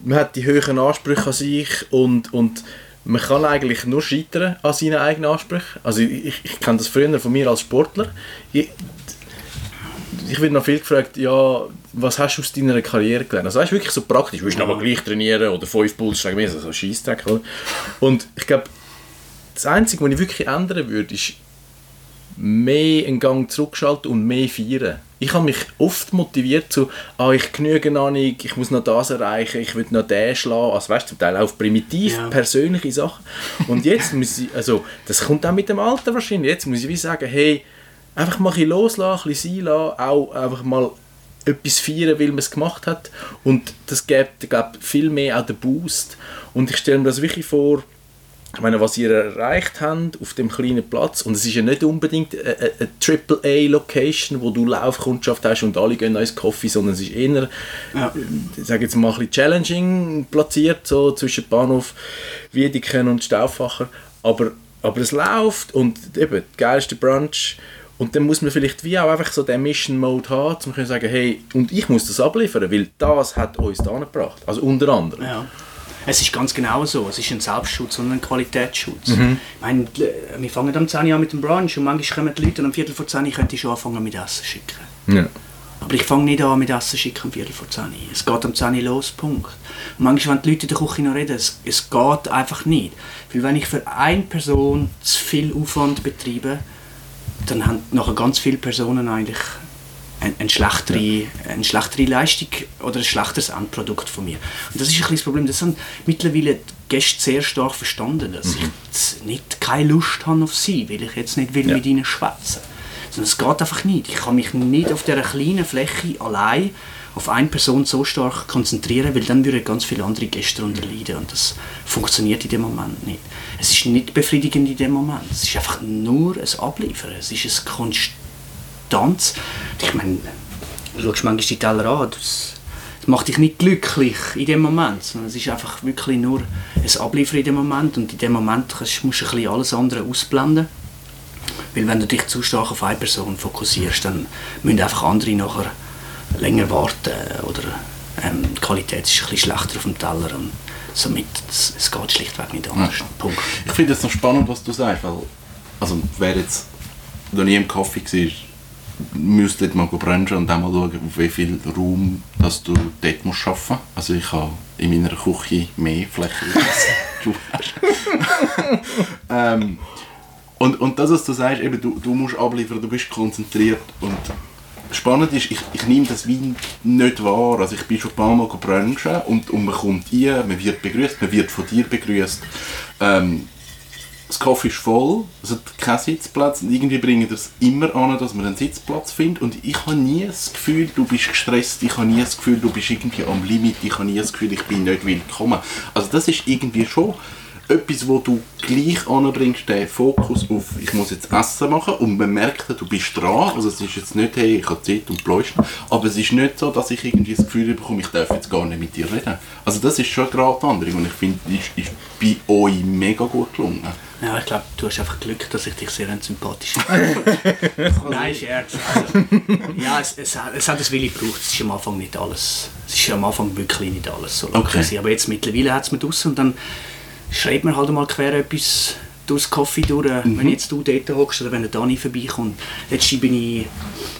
C: man hat die höheren Ansprüche an sich und, und man kann eigentlich nur scheitern an seinen eigenen Ansprüchen. Also ich, ich kenne das früher von mir als Sportler. Ich, ich werde noch viel gefragt, ja, was hast du aus deiner Karriere gelernt? Also weißt, wirklich so praktisch, willst du noch mal gleich trainieren oder fünf Puls, sagen wir, so so Scheissdreck, oder? Und ich glaube, das Einzige, was ich wirklich ändern würde, ist mehr einen Gang zurückschalten und mehr feiern. Ich habe mich oft motiviert zu, ah, ich genüge noch nicht, ich muss noch das erreichen, ich will noch den schlagen. Also weißt du, zum Teil auch auf primitiv,
D: Ja.
C: persönliche Sachen. Und jetzt muss ich, also das kommt auch mit dem Alter wahrscheinlich, jetzt muss ich wie sagen, hey, einfach mal ein loslassen, ein bisschen sein lassen, auch einfach mal etwas feiern, weil man es gemacht hat. Und das gibt, glaube viel mehr auch den Boost. Und ich stelle mir das wirklich vor, ich meine, was ihr erreicht habt auf dem kleinen Platz, und es ist ja nicht unbedingt eine, eine- AAA-Location, wo du Laufkundschaft hast und alle gehen ins Coffee, sondern es ist eher,
D: Ja.
C: ich sage jetzt mal, ein bisschen challenging platziert, so zwischen Bahnhof Wiedeken und Stauffacher. Aber, aber es läuft und eben, der geilste Brunch. Und dann muss man vielleicht wie auch einfach so den Mission-Mode haben, um zu sagen, hey, und ich muss das abliefern, weil das hat uns da gebracht. Also unter anderem.
D: Ja. Es ist ganz genau so. Es ist ein Selbstschutz und ein Qualitätsschutz.
C: Mhm.
D: Ich meine, äh, wir fangen am 10 Uhr an mit dem Brunch und manchmal kommen die Leute und um Viertel vor 10 Uhr könnt ihr schon anfangen mit Essen schicken.
C: Ja.
D: Aber ich fange nicht an mit Essen schicken am Viertel vor 10 Uhr. Es geht um 10 Uhr los, Punkt. Und manchmal, wenn die Leute in der Küche noch reden, es, es geht einfach nicht. Weil wenn ich für eine Person zu viel Aufwand betreibe, dann haben nachher ganz viele Personen eigentlich eine, eine, schlechtere, eine schlechtere Leistung oder ein schlechteres Endprodukt von mir. Und das ist ein kleines Problem. Das haben mittlerweile die Gäste sehr stark verstanden, dass ich jetzt nicht keine Lust habe auf sie, weil ich jetzt nicht will mit ihnen schwätzen. Sondern es geht einfach nicht. Ich kann mich nicht auf dieser kleinen Fläche allein auf eine Person so stark konzentrieren, weil dann würden ganz viele andere Gäste darunter leiden und das funktioniert in dem Moment nicht. Es ist nicht befriedigend in dem Moment. Es ist einfach nur ein Abliefern. Es ist ein Konstanz. Ich meine, du schaust manchmal die Teller an, das, das macht dich nicht glücklich in dem Moment, sondern es ist einfach wirklich nur ein Abliefern in dem Moment und in dem Moment musst du ein bisschen alles andere ausblenden. Weil wenn du dich zu stark auf eine Person fokussierst, dann müssen einfach andere nachher länger warten oder ähm, die Qualität ist ein bisschen schlechter auf dem Teller und somit es, es geht schlichtweg nicht anders.
B: Ja.
D: Punkt.
B: Ich finde es noch spannend, was du sagst, weil also wer jetzt noch nie im Kaffee war, müsste mal brunchen und dann mal schauen, auf wie viel Raum dass du dort musst arbeiten musst. Also ich habe in meiner Küche mehr Fläche als (laughs) du ähm, und, und das, was du sagst, eben, du, du musst abliefern, du bist konzentriert und spannend ist, ich, ich nehme das Wein nicht wahr. Also ich bin schon ein paar Mal brunchen und, und man kommt rein, man wird begrüßt, man wird von dir begrüßt. Ähm, das Kaffee ist voll, es hat keinen Sitzplatz und irgendwie bringen das immer an, dass man einen Sitzplatz findet und ich habe nie das Gefühl, du bist gestresst, ich habe nie das Gefühl, du bist irgendwie am Limit, ich habe nie das Gefühl, ich bin nicht willkommen. Also das ist irgendwie schon etwas, wo du gleich anbringst, den Fokus auf, ich muss jetzt Essen machen und man merkt, du bist dran, also es ist jetzt nicht, hey, ich habe Zeit und bläust, aber es ist nicht so, dass ich irgendwie das Gefühl bekomme, ich darf jetzt gar nicht mit dir reden. Also das ist schon eine Gratwanderung und ich finde, ist, ist bei euch mega gut gelungen.
D: Ja, ich glaube, du hast einfach Glück, dass ich dich sehr sympathisch (laughs) finde. Nein, Scherz. Also, ja, es, es, hat- es hat ein Willi gebraucht. Es ist am Anfang nicht alles. Es ist am Anfang wirklich nicht alles so
B: Okay.
D: gewesen. Aber jetzt mittlerweile hat es mir draussen und dann schreibt man halt mal quer etwas durchs Kaffee durch, wenn jetzt du dort hockst oder wenn der Dani vorbeikommt. Letztens bin ich,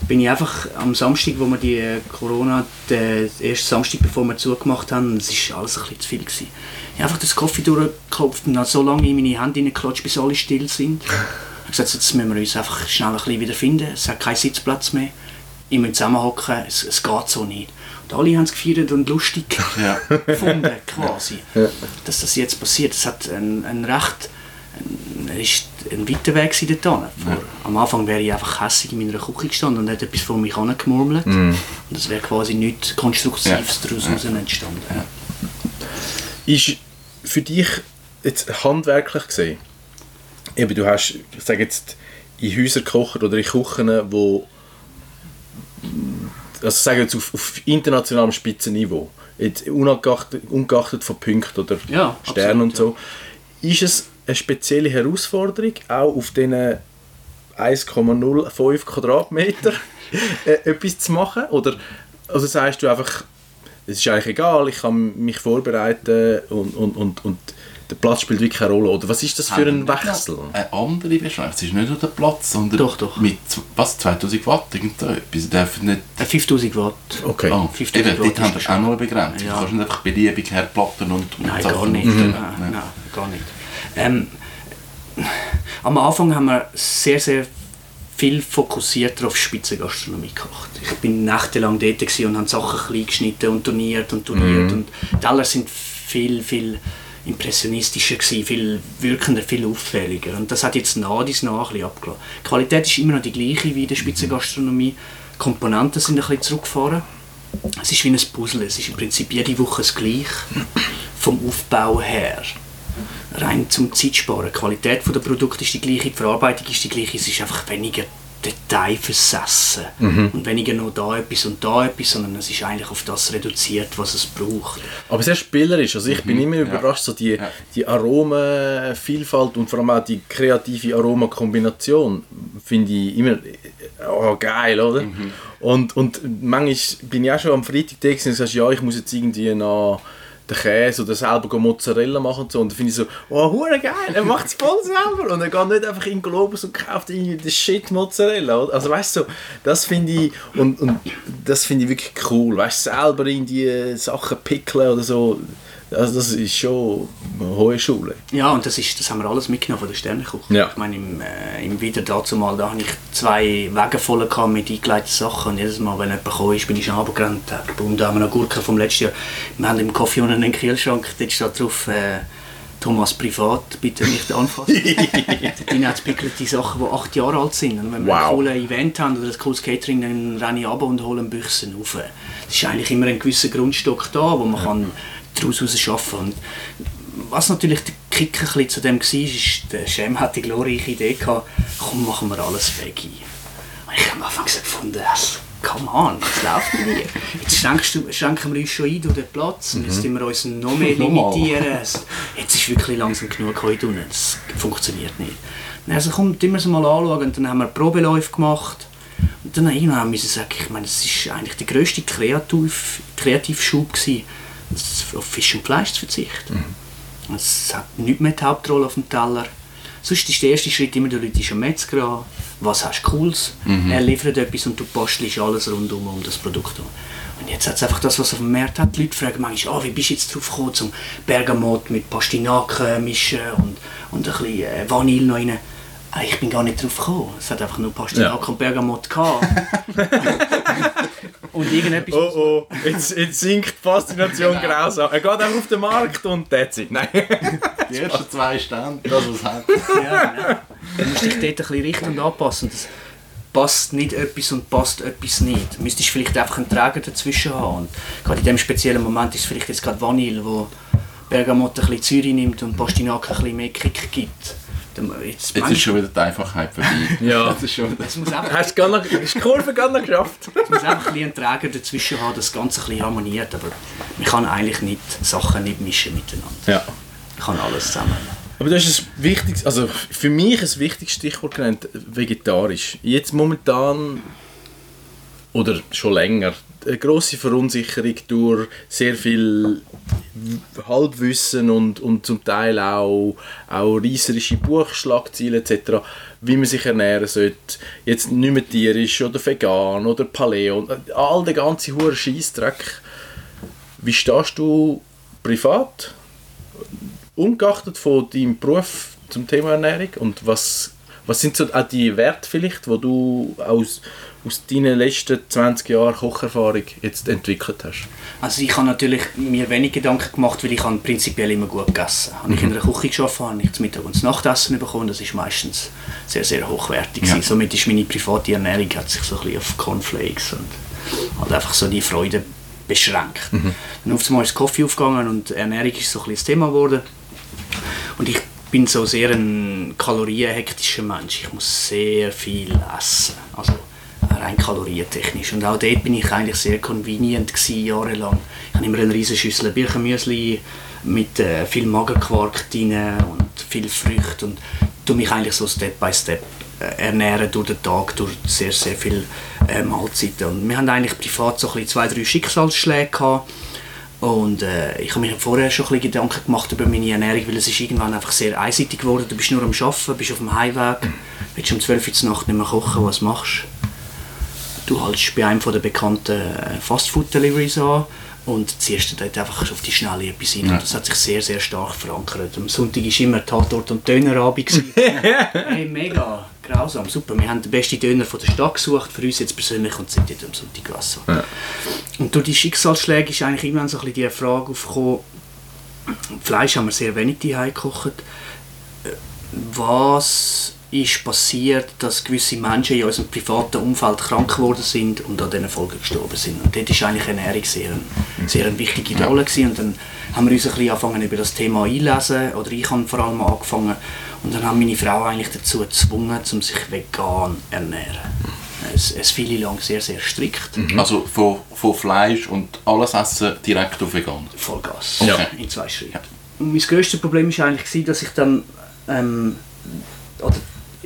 D: bin ich einfach am Samstag, wo wir die Corona, den ersten Samstag, bevor wir zugemacht haben, es ist alles ein bisschen zu viel gewesen. Ich habe einfach das Kaffee durchgeklopft und habe so lange in meine Hände hineingeklatscht, bis alle still sind. Ich habe gesagt, jetzt müssen wir uns einfach schnell ein bisschen wiederfinden. Es hat keinen Sitzplatz mehr. Ich muss zusammenhocken, es, es geht so nicht. Und alle haben es gefeiert und lustig
B: Ja.
D: gefunden, quasi. Dass das jetzt passiert. Es hat ein, ein recht ist ein weiter Weg gewesen dorthin. Vor, Am Anfang wäre ich einfach hässlich in meiner Küche gestanden und hätte etwas vor mich angemurmelt. Und es wäre quasi nichts Konstruktives daraus heraus entstanden.
C: ist für dich jetzt handwerklich gesehen, eben du hast, ich sage jetzt, in Häusern gekocht oder in Küchen, wo also sagen jetzt auf, auf internationalem Spitzenniveau, jetzt ungeachtet, ungeachtet von Punkten oder
D: Ja,
C: Sternen und
D: absolut,
C: so, ist es eine spezielle Herausforderung, auch auf diesen 1,05 Quadratmeter (laughs) äh, etwas zu machen? Oder also sagst du einfach, es ist eigentlich egal, ich kann mich vorbereiten und, und, und, und der Platz spielt wirklich keine Rolle? Oder was ist das für ein Wechsel?
B: Eine andere Beschränkung. Es ist nicht nur der Platz, sondern
D: Doch, doch.
B: mit was, 2000 Watt irgend so etwas. Sie dürfen nicht...
D: Äh, 5000 Watt.
C: Okay.
B: Oh,
D: 5000
B: eben,
D: Watt
B: dort haben wir auch noch eine Begrenzung.
D: Ja.
B: Du kannst nicht einfach beliebig herplatten und... und
D: Nein,
B: Sachen
D: gar nicht. Nein,
B: Nein.
D: nein, gar nicht. Ähm, am Anfang haben wir sehr, sehr viel fokussierter auf Spitzengastronomie gekocht. Ich bin nächtelang dort und habe Sachen klein geschnitten und turniert und turniert. Und die Teller sind viel, viel impressionistischer gewesen, viel wirkender, viel auffälliger. Und das hat jetzt nach dies nach ein abgelassen. Die Qualität ist immer noch die gleiche wie in der Spitzengastronomie. Die Komponenten sind ein bisschen zurückgefahren. Es ist wie ein Puzzle. Es ist im Prinzip jede Woche das Gleiche. Vom Aufbau her. Rein zum Zeitsparen. Die Qualität der Produkte ist die gleiche, die Verarbeitung ist die gleiche. Es ist einfach weniger detailversessen. Und weniger nur da etwas und da etwas, sondern es ist eigentlich auf das reduziert, was es braucht.
C: Aber sehr spielerisch. Also ich bin immer überrascht, so die,
B: Ja.
C: die Aromenvielfalt und vor allem auch die kreative Aromakombination finde ich immer oh, geil, oder? Und, und manchmal bin ich auch schon am Freitag da und sagst, ja, ich muss jetzt irgendwie noch den Käse oder selber Mozzarella machen und so. Und dann finde ich so, oh, hure geil, er macht es voll selber. Und er geht nicht einfach in Globus und kauft irgendwie den Shit Mozzarella. Also weißt du, das finde ich, und, und das finde ich wirklich cool. Weißt du, selber in die Sachen pickeln oder so. Also das ist schon eine hohe Schule.
D: Ja, und das, ist, das haben wir alles mitgenommen von der Sternenkuche.
C: Ja.
D: Ich meine, im, äh, im Wieder dazu mal, da hatte ich zwei Wagen voll mit eingelegten Sachen und jedes Mal, wenn jemand gekommen ist, bin ich schon runtergerannt. Und da haben wir noch Gurken vom letzten Jahr. Wir haben im Kaffee unten einen Kühlschrank, dort steht drauf, äh, Thomas privat, bitte nicht anfassen. (laughs) Dort hat es Sachen, die acht Jahre alt sind. Und wenn wir
C: Wow.
D: ein cooles Event haben oder ein cooles Catering, dann renne ich runter und hole Büchsen rauf. Es ist eigentlich immer ein gewisser Grundstock da, wo man kann daraus heraus arbeiten kann. Was natürlich der Kick ein bisschen zu dem war, ist, der Cem hat die glorreiche Idee gehabt, komm, machen wir alles Veggie. Und ich habe am Anfang gefunden, das- come on, das läuft nicht. Jetzt schenkst du, schenken wir uns schon ein durch den Platz und jetzt müssen wir uns noch mehr (laughs) limitieren. Jetzt ist wirklich langsam genug heute unten, das funktioniert nicht. Also komm, tun wir es mal anschauen und dann haben wir Probeläufe gemacht. Und dann irgendwann haben wir sagen, ich meine, es war eigentlich der grösste Kreativ Kreativschub, gewesen, auf Fisch und Fleisch zu verzichten. Es hat nicht mehr die Hauptrolle auf dem Teller. Sonst ist der erste Schritt immer, du läutest am Metzger an, was hast du Cooles, er liefert etwas und du bastelst alles rundum um das Produkt. Und jetzt hat es einfach das, was auf dem Markt hat. Die Leute fragen manchmal, ah, wie bist du jetzt drauf gekommen, zum Bergamot mit Pastinaken mischen und, und ein bisschen äh, Vanille noch rein. Ah, Ich bin gar nicht drauf gekommen. Es hat einfach nur Pastinaken und Bergamot gehabt. (laughs) und irgendetwas...
C: Oh oh, jetzt, jetzt sinkt die Faszination grausam. Er geht einfach auf den Markt und that's it. Nein. (laughs)
B: Die ersten zwei Stände, das was hat.
D: Ja, (laughs) genau. Du musst dich dort ein bisschen richten und anpassen. Das passt nicht etwas und passt etwas nicht. Du müsstest vielleicht einfach einen Träger dazwischen haben. Und gerade in diesem speziellen Moment ist es vielleicht jetzt gerade Vanille, wo Bergamot ein bisschen Zürich nimmt und Pastinaken ein bisschen mehr Kick gibt. Jetzt,
B: Jetzt ist schon wieder die Einfachheit vorbei. (laughs)
C: Ja.
B: Das ist schon wieder...
D: es muss einfach,
C: Hast du gar noch, hast die Kurve gar noch geschafft?
D: es muss einfach ein bisschen einen Träger dazwischen haben, dass das Ganze ein bisschen harmoniert. Aber man kann eigentlich nicht Sachen nicht mischen miteinander.
C: Ja.
D: Man kann alles zusammen.
C: Aber das ist ein wichtiges, also für mich ein wichtiges Stichwort genannt, vegetarisch. Jetzt momentan, oder schon länger, eine grosse Verunsicherung durch sehr viel Halbwissen und, und zum Teil auch, auch reisserische Buchschlagziele etc., wie man sich ernähren sollte. Jetzt nicht mehr tierisch oder vegan oder Paleo, all der ganze hure Scheissdreck. Wie stehst du privat ungeachtet von deinem Beruf zum Thema Ernährung und was, was sind so auch die Werte vielleicht, die du aus, aus deinen letzten 20 Jahren Kocherfahrung jetzt entwickelt hast?
D: Also ich habe natürlich mir wenig Gedanken gemacht, weil ich habe prinzipiell immer gut gegessen. Habe ich in einer Küche gearbeitet, habe ich das Mittag und das Nachtessen bekommen. Das ist meistens sehr, sehr hochwertig.
B: Ja.
D: Somit ist meine private Ernährung hat sich so ein bisschen auf Cornflakes und halt einfach so die Freude beschränkt. Dann auf einmal ist der Kaffee aufgegangen und Ernährung ist so ein bisschen das Thema geworden. Und ich bin so sehr ein kalorienhektischer Mensch. Ich muss sehr viel essen. Also rein kalorientechnisch. Und auch dort bin ich eigentlich sehr convenient gewesen, jahrelang. Ich habe immer eine riesige Schüssel Birchenmüsli mit äh, viel Magerquark drin und viel Früchte und tue mich eigentlich so Step by Step äh, ernähren durch den Tag, durch sehr, sehr viele äh, Mahlzeiten. Und wir haben eigentlich privat so ein zwei, drei Schicksalsschläge gehabt. Und äh, ich habe mir vorher schon ein Gedanken gemacht über meine Ernährung, weil es ist irgendwann einfach sehr einseitig geworden. Du bist nur am Arbeiten, bist auf dem Heimweg, willst um 12 Uhr zur Nacht nicht mehr kochen, was machst du? Du haltest bei einem von der bekannten äh, Fastfood-Deliveries an und ziehst dir dort einfach auf die Schnelle etwas rein. Und das hat sich sehr, sehr stark verankert. Am Sonntag war immer Tatort und Dönerabend. (laughs) hey, mega, grausam, super. Wir haben den besten Döner von der Stadt gesucht, für uns jetzt persönlich und sind dort am Sonntag gegessen. Und durch die Schicksalsschläge ist eigentlich irgendwann so ein bisschen die Frage aufgekommen, Fleisch haben wir sehr wenig daheim gekocht. Äh, Was ist passiert, dass gewisse Menschen in unserem privaten Umfeld krank geworden sind und an diesen Folgen gestorben sind? Und dort ist eigentlich Ernährung sehr, ein, sehr eine wichtige Rolle gewesen. Und dann haben wir uns ein bisschen angefangen über das Thema einlesen, oder ich habe vor allem angefangen. Und dann haben meine Frau eigentlich dazu gezwungen, um sich vegan zu ernähren. Es, es fiel lang sehr, sehr strikt.
B: Also von, von Fleisch und alles essen direkt auf vegan.
D: Vollgas.
B: Okay.
D: In zwei Schritten. Und mein grösstes Problem war eigentlich, dass ich dann. Ähm, oder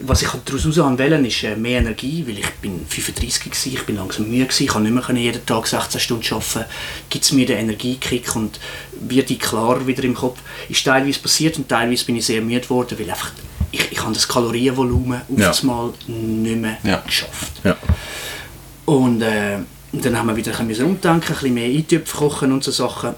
D: was ich daraus heraus wählen ist äh, mehr Energie, weil ich bin 35 gewesen, ich bin langsam müde gewesen, ich kann nicht mehr jeden Tag 16 Stunden arbeiten. Gibt es mir den Energiekick und wird die klarer wieder im Kopf. Ist teilweise passiert und teilweise bin ich sehr müde geworden, weil einfach ich, ich habe das Kalorienvolumen auf
C: Ja.
D: das Mal nicht mehr
B: Ja.
D: geschafft.
C: Ja.
D: Und äh, dann haben wir wieder ein bisschen umdenken, ein bisschen mehr Eintöpfe kochen und so Sachen.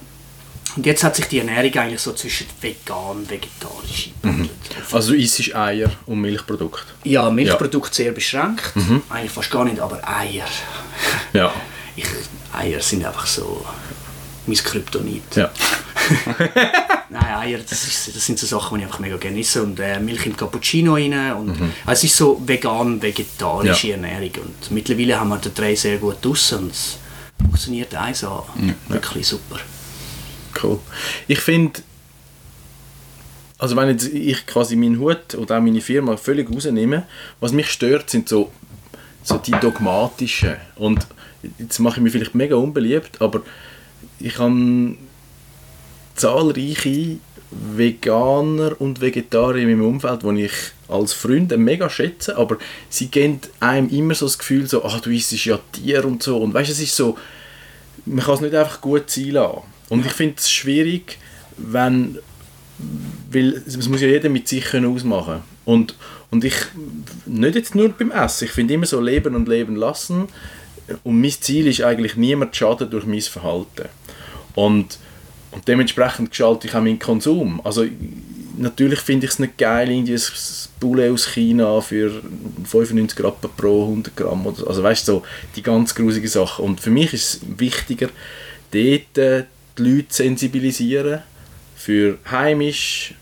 D: Und jetzt hat sich die Ernährung eigentlich so zwischen vegan und vegetarisch eingebandelt.
C: Also du isst Eier und Milchprodukte.
D: Ja, Milchprodukte sehr beschränkt.
C: Mhm.
D: Eigentlich fast gar nicht, aber Eier.
C: Ja.
D: Ich, Eier sind einfach so mein Kryptonit.
C: Ja. (laughs)
D: Nein, Eier, das, ist, das sind so Sachen, die ich einfach mega gerne esse. Und äh, Milch im Cappuccino rein. Und,
C: Mhm.
D: also es ist so vegan-vegetarische Ernährung. Und mittlerweile haben wir den drei sehr gut draussen und es funktioniert eins an. Wirklich super.
C: Cool. Ich finde, also wenn jetzt ich quasi meinen Hut oder auch meine Firma völlig rausnehme, was mich stört, sind so, so die dogmatischen. Und jetzt mache ich mich vielleicht mega unbeliebt, aber ich habe zahlreiche Veganer und Vegetarier in meinem Umfeld, die ich als Freunde mega schätze, aber sie geben einem immer so das Gefühl, so, ah, du isst ja Tier und so. Und weißt es ist so, man kann es nicht einfach gut sein lassen. Und ich finde es schwierig, wenn, weil es muss ja jeder mit sich können ausmachen und und ich, nicht jetzt nur beim Essen, ich finde immer so leben und leben lassen und mein Ziel ist eigentlich niemand zu schaden durch mein Verhalten. Und, und dementsprechend gestalte ich auch meinen Konsum. Also natürlich finde ich es nicht geil, irgendwie ein Poulet aus China für 95 Rappen pro 100 Gramm. Oder, so. also weißt du, so die ganz grusigen Sachen. Und für mich ist es wichtiger, dort äh, die Leute sensibilisieren für heimisch,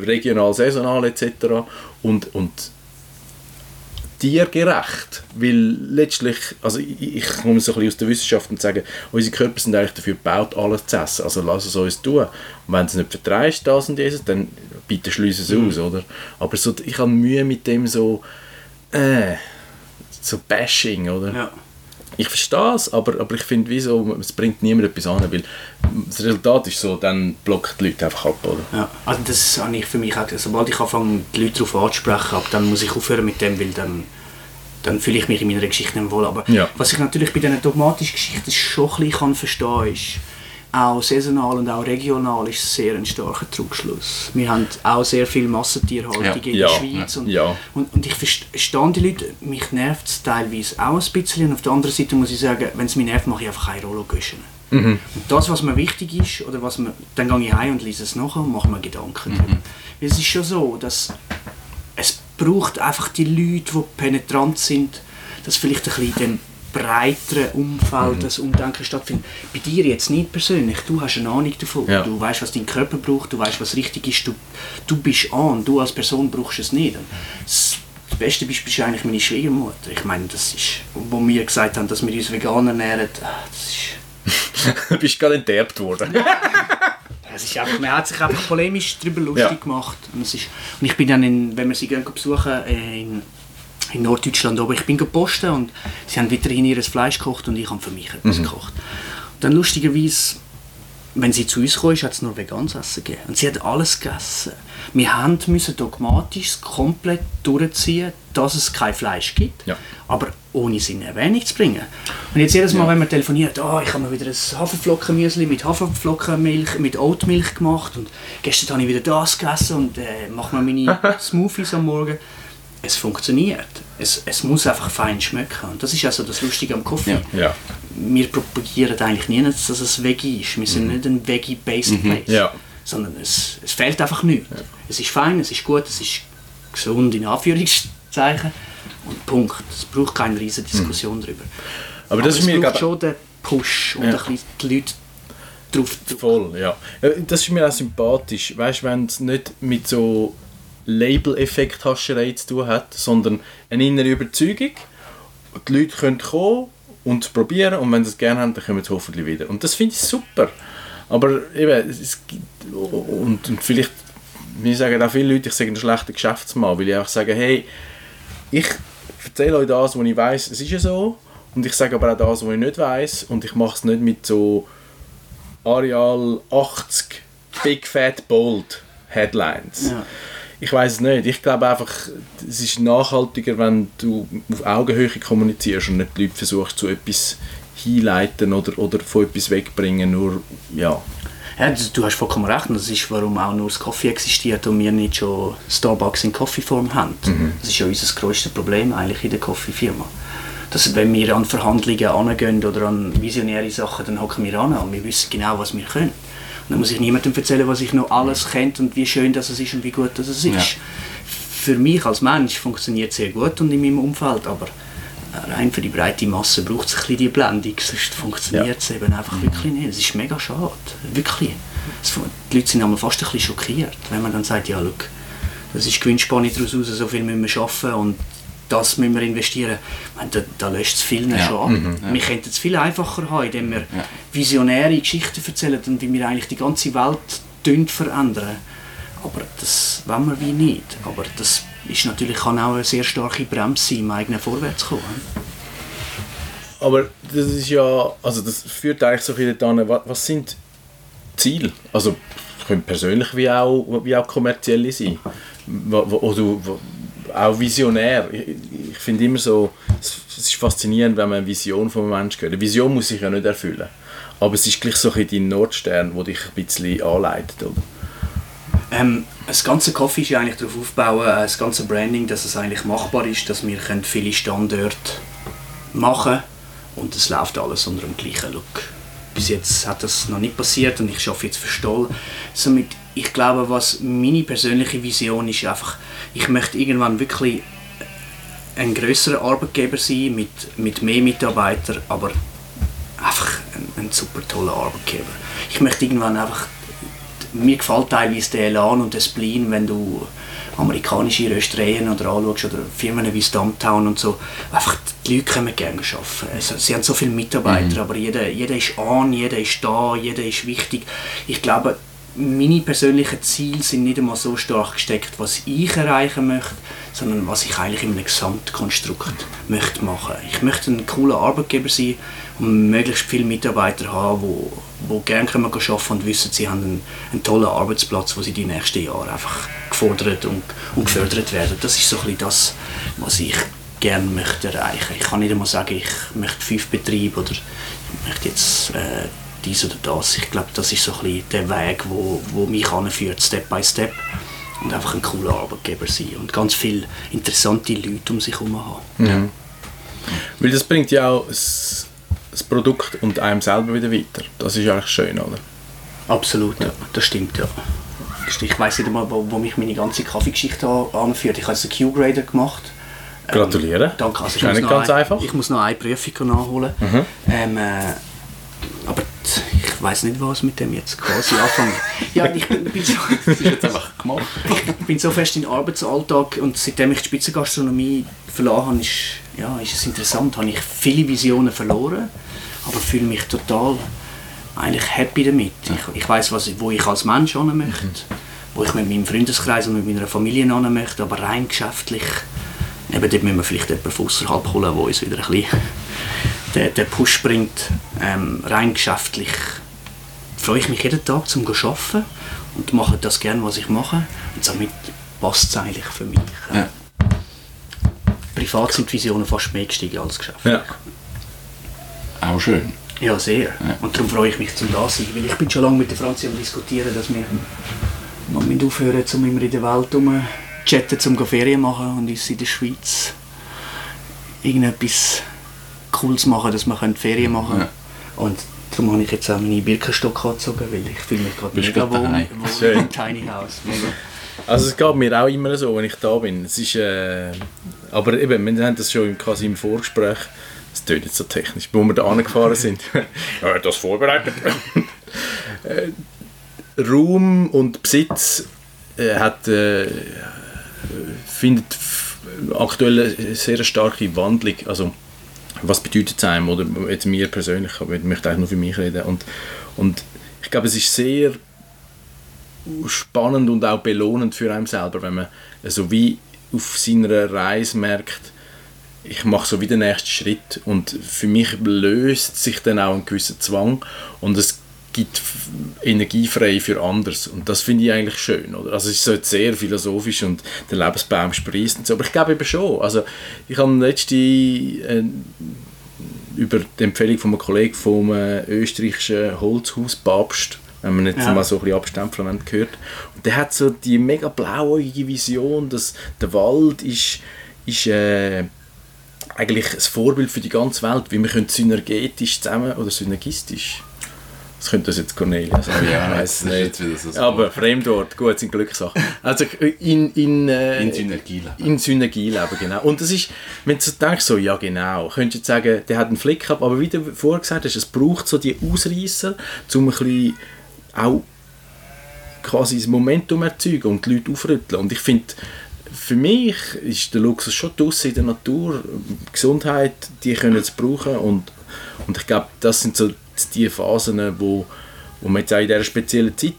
C: regional, saisonal etc. Und, und tiergerecht, weil letztlich, also ich, ich komme so ein bisschen aus der Wissenschaft und sage, unsere Körper sind eigentlich dafür gebaut, alles zu essen, also lass es uns tun. Und wenn es nicht vertreibst, das und dieses, dann bitte schließe es aus, oder? Aber so, ich habe Mühe mit dem so, äh, so Bashing, oder?
D: Ja.
C: Ich verstehe es, aber, aber ich finde, wieso, es bringt niemand etwas an, weil das Resultat ist so, dann blockt die Leute einfach ab, oder?
D: Ja, also das habe ich für mich auch, sobald ich anfange, die Leute darauf anzusprechen, ab dann muss ich aufhören mit dem, weil dann, dann fühle ich mich in meiner Geschichte nicht wohl. Aber
C: Ja.
D: was ich natürlich bei diesen dogmatischen Geschichten schon ein bisschen kann verstehen ist, auch saisonal und auch regional ist sehr ein starker Trugschluss. Wir haben auch sehr viel Massentierhaltung
B: Ja.
D: in
C: Ja,
D: der Schweiz. Und,
C: ja.
D: und, und ich verstehe die Leute, mich nervt es teilweise auch ein bisschen. Und auf der anderen Seite muss ich sagen, wenn es mich nervt, mache ich einfach keine Rollo göschen. Und das, was mir wichtig ist, oder was mir, dann gehe ich heim und lese es nachher und mache mir Gedanken darüber. Weil es ist schon so, dass es braucht einfach die Leute, die penetrant sind, dass vielleicht ein bisschen breiteren Umfeld das Umdenken stattfindet. Bei dir jetzt nicht persönlich, du hast eine Ahnung davon.
C: Ja.
D: Du weißt, was dein Körper braucht, du weißt, was richtig ist. Du, du bist an, du als Person brauchst es nicht. Das, das beste Beispiel ist eigentlich meine Schwiegermutter. Ich meine, das ist, wo wir gesagt haben, dass wir uns vegan ernähren, ah, das ist (laughs)
C: du bist gerade enterbt worden. (laughs)
D: es ist einfach, man hat sich einfach polemisch darüber lustig
C: Ja.
D: gemacht. Und, es ist, und ich bin dann, in, wenn wir sie gehen besuchen, äh, in, in Norddeutschland oben, ich bin gepostet und sie haben weiterhin ihr Fleisch gekocht und ich habe für mich etwas gekocht. Und dann lustigerweise, wenn sie zu uns kam, hat es nur veganes Essen gegeben. Und sie hat alles gegessen. Wir haben müssen dogmatisch komplett durchziehen, dass es kein Fleisch gibt,
C: Ja.
D: aber ohne in Erwähnung zu bringen. Und jetzt jedes Mal, wenn wir telefonieren, oh, ich habe mir wieder ein Haferflockenmüsli mit Haferflockenmilch, mit Oatmilch gemacht und gestern habe ich wieder das gegessen und äh, mache mir meine (laughs) Smoothies am Morgen. Es funktioniert. Es, es muss einfach fein schmecken. Und das ist also das Lustige am Kaffee.
B: Ja.
C: Ja.
D: Wir propagieren eigentlich nie, dass es Veggie ist. Wir sind nicht ein Veggie-based Place.
C: Ja.
D: Sondern es, es fehlt einfach nichts. Es ist fein, es ist gut, es ist gesund in Anführungszeichen. Und Punkt. Es braucht keine riesige Diskussion darüber.
C: Aber das
D: Aber
C: ist mir
D: es braucht schon den Push und ein bisschen die Leute drauf
C: voll, ja. Ja, Das ist mir auch sympathisch. Weißt du, wenn es nicht mit so Label-Effekt-Hascherei zu tun hat, sondern eine innere Überzeugung. Die Leute können kommen und probieren und wenn sie es gerne haben, dann kommen sie hoffentlich wieder. Und das finde ich super. Aber eben, es gibt, und, und vielleicht, mir sagen auch viele Leute, ich sage ein schlechter Geschäftsmann, weil ich einfach sage, hey, ich erzähle euch das, was ich weiß, es ist ja so. Und ich sage aber auch das, was ich nicht weiß. Und ich mache es nicht mit so Areal 80 Big Fat Bold Headlines.
D: Ja.
C: Ich weiß es nicht. Ich glaube einfach, es ist nachhaltiger, wenn du auf Augenhöhe kommunizierst und nicht die Leute versuchst, zu etwas hinleiten oder, oder von etwas wegbringen. Nur, ja.
D: Ja, du, du hast vollkommen recht. Das ist, warum auch nur das Coffee existiert und wir nicht schon Starbucks in Coffee-Form haben. Das ist ja unser grösstes Problem eigentlich in der Coffee-Firma. Dass wenn wir an Verhandlungen angehen oder an visionäre Sachen, dann hocken wir an und wir wissen genau, was wir können. Dann muss ich niemandem erzählen, was ich noch alles kennt und wie schön das ist und wie gut das ist.
B: Ja.
D: Für mich als Mensch funktioniert es sehr gut und in meinem Umfeld, aber rein für die breite Masse braucht es ein bisschen die Blendung, sonst funktioniert es eben einfach wirklich nicht. Es ist mega schade, wirklich. Es, die Leute sind einmal fast ein bisschen schockiert, wenn man dann sagt, ja, schau, das ist Gewinnspanne daraus raus, so viel müssen wir arbeiten und das müssen wir investieren. Ich meine, da, da löscht es vielen
B: Ja,
D: schon ab. Wir könnten es viel einfacher haben, indem wir visionäre Geschichten erzählen und wie wir eigentlich die ganze Welt verändern. Aber das wollen wir wie nicht. Aber das ist natürlich, kann auch eine sehr starke Bremse sein, im eigenen Vorwärtskommen.
C: Aber das ist ja, also das führt eigentlich so viel daran, was, was sind Ziele? Also können persönlich wie auch, wie auch kommerzielle sein. Wo- wo- wo- auch visionär. Ich, ich finde immer so, es es ist faszinierend, wenn man eine Vision von einem Menschen hört. Eine Vision muss sich ja nicht erfüllen. Aber es ist gleich so ein dein Nordstern, der dich ein bisschen anleitet. Oder?
D: Ähm, das ganze Coffee ist ja eigentlich darauf aufbauen, äh, das ganze Branding, dass es eigentlich machbar ist, dass wir können viele Standorte machen und es läuft alles unter dem gleichen Look. Bis jetzt hat das noch nicht passiert und ich arbeite jetzt für Stoll. Somit, ich glaube, was meine persönliche Vision ist, einfach, ich möchte irgendwann wirklich ein größerer Arbeitgeber sein mit, mit mehr Mitarbeitern, aber einfach ein, ein super toller Arbeitgeber. Ich möchte irgendwann einfach mir gefällt teilweise der Elan und der Spleen, wenn du amerikanische Röstereien oder anschaust oder Firmen wie Stumptown und so. Einfach, die Leute können gerne arbeiten. Also, sie haben so viele Mitarbeiter, aber jeder, jeder ist an, jeder ist da, jeder ist wichtig. Ich glaube, meine persönlichen Ziele sind nicht einmal so stark gesteckt, was ich erreichen möchte, sondern was ich eigentlich in einem Gesamtkonstrukt möchte machen. Ich möchte ein cooler Arbeitgeber sein und möglichst viele Mitarbeiter haben, wo, wo gerne arbeiten können und wissen, sie haben einen, einen tollen Arbeitsplatz, wo sie die nächsten Jahre einfach gefordert und, und gefördert werden. Das ist so ein das, was ich gerne möchte erreichen. Ich kann nicht einmal sagen, ich möchte fünf Betriebe oder ich möchte jetzt äh, dies oder das. Ich glaube, das ist so ein bisschen der Weg, wo, wo mich anführt, Step by Step. Und einfach ein cooler Arbeitgeber sein und ganz viele interessante Leute um sich herum haben.
C: Weil das bringt ja auch das, das Produkt und einem selber wieder weiter. Das ist eigentlich schön, oder?
D: Absolut, ja. Das stimmt, ja. Ich weiß nicht einmal, wo, wo mich meine ganze Kaffeegeschichte an- anführt. Ich habe einen Q-Grader gemacht. Ähm,
C: Gratuliere.
D: Danke. Also
C: Ist
D: ich muss
C: nicht ganz
D: ein,
C: einfach.
D: Ich muss noch eine Prüfung nachholen. Ähm, äh, aber ich weiß nicht, was mit dem jetzt quasi anfangen. (laughs) Ja, ich bin, bin so, (laughs)
B: Das ist jetzt einfach gemacht.
D: ich bin so fest in den Arbeitsalltag und seitdem ich die Spitzengastronomie verloren habe, ist, ja, ist es interessant. Habe ich viele Visionen verloren, aber fühle mich total eigentlich happy damit. Ich, ich weiß, wo ich als Mensch hin möchte, wo ich mit meinem Freundeskreis und mit meiner Familie hin möchte, aber rein geschäftlich, eben dort müssen wir vielleicht jemanden von außerhalb holen, der uns wieder ein bisschen den, den Push bringt. Ähm, rein geschäftlich freue ich mich jeden Tag zum zu arbeiten und mache das gerne, was ich mache. Und somit passt es eigentlich für mich.
B: Ja.
D: Privat sind Visionen fast mehr gestiegen als Geschäft.
C: Ja.
B: Auch schön.
D: Ja, sehr. Und darum freue ich mich zum da sein, weil ich bin schon lange mit der Franzi am diskutieren, dass wir mal müssen aufhören, um immer in der Welt rum chatten, zum Ferien machen und uns in der Schweiz irgendetwas Cooles machen, dass wir können Ferien machen
B: Ja.
D: Und darum habe ich jetzt auch meine Birkenstock angezogen, weil ich fühle mich gerade mega wohl, wohl im Tiny House. Mega.
C: Also es geht mir auch immer so, wenn ich da bin. Es ist, äh, aber eben, wir haben das schon im, quasi im Vorgespräch, es tönt nicht so technisch, wo wir da angefahren sind. (laughs) ja, das vorbereitet. äh, Raum und Besitz äh, hat, äh, findet aktuell eine sehr starke Wandlung. Also, was bedeutet es einem? Oder jetzt mir persönlich, aber ich möchte eigentlich nur für mich reden. Und, und ich glaube, es ist sehr spannend und auch belohnend für einen selber, wenn man so wie auf seiner Reise merkt, ich mache so wie den nächsten Schritt und für mich löst sich dann auch ein gewisser Zwang und es gibt Energie frei für anderes. Und das finde ich eigentlich schön. Oder? Also es ist so sehr philosophisch und der Lebensbaum sprießt und so. Aber ich glaube eben schon. Also ich habe letzte äh, über die Empfehlung von einem Kollegen vom äh, österreichischen Holzhauspapst, wenn man jetzt
D: Ja.
C: mal so ein bisschen abstempeln wollen, gehört. Und der hat so die mega blauäugige Vision, dass der Wald ist, ist äh, eigentlich ein Vorbild für die ganze Welt, wie wir können synergetisch zusammen oder synergistisch das könnte das jetzt Cornelia sagen,
B: Ja,
C: ich weiß nicht.
B: jetzt
C: Aber Fremdwort, gut, sind Glückssachen. Also in, in, äh,
B: In Synergie leben.
C: in Synergie leben, genau. Und das ist, wenn du denkst, so, ja genau, könntest du jetzt sagen, der hat einen Flick gehabt, aber wie du vorher gesagt hast, es braucht so die Ausreißer, um ein bisschen auch quasi das Momentum erzeugen und die Leute aufrütteln. Und ich finde, für mich ist der Luxus schon draussen in der Natur, Gesundheit, die können es brauchen und, und ich glaube, das sind so die Phasen, wo, wo man jetzt auch in dieser speziellen Zeit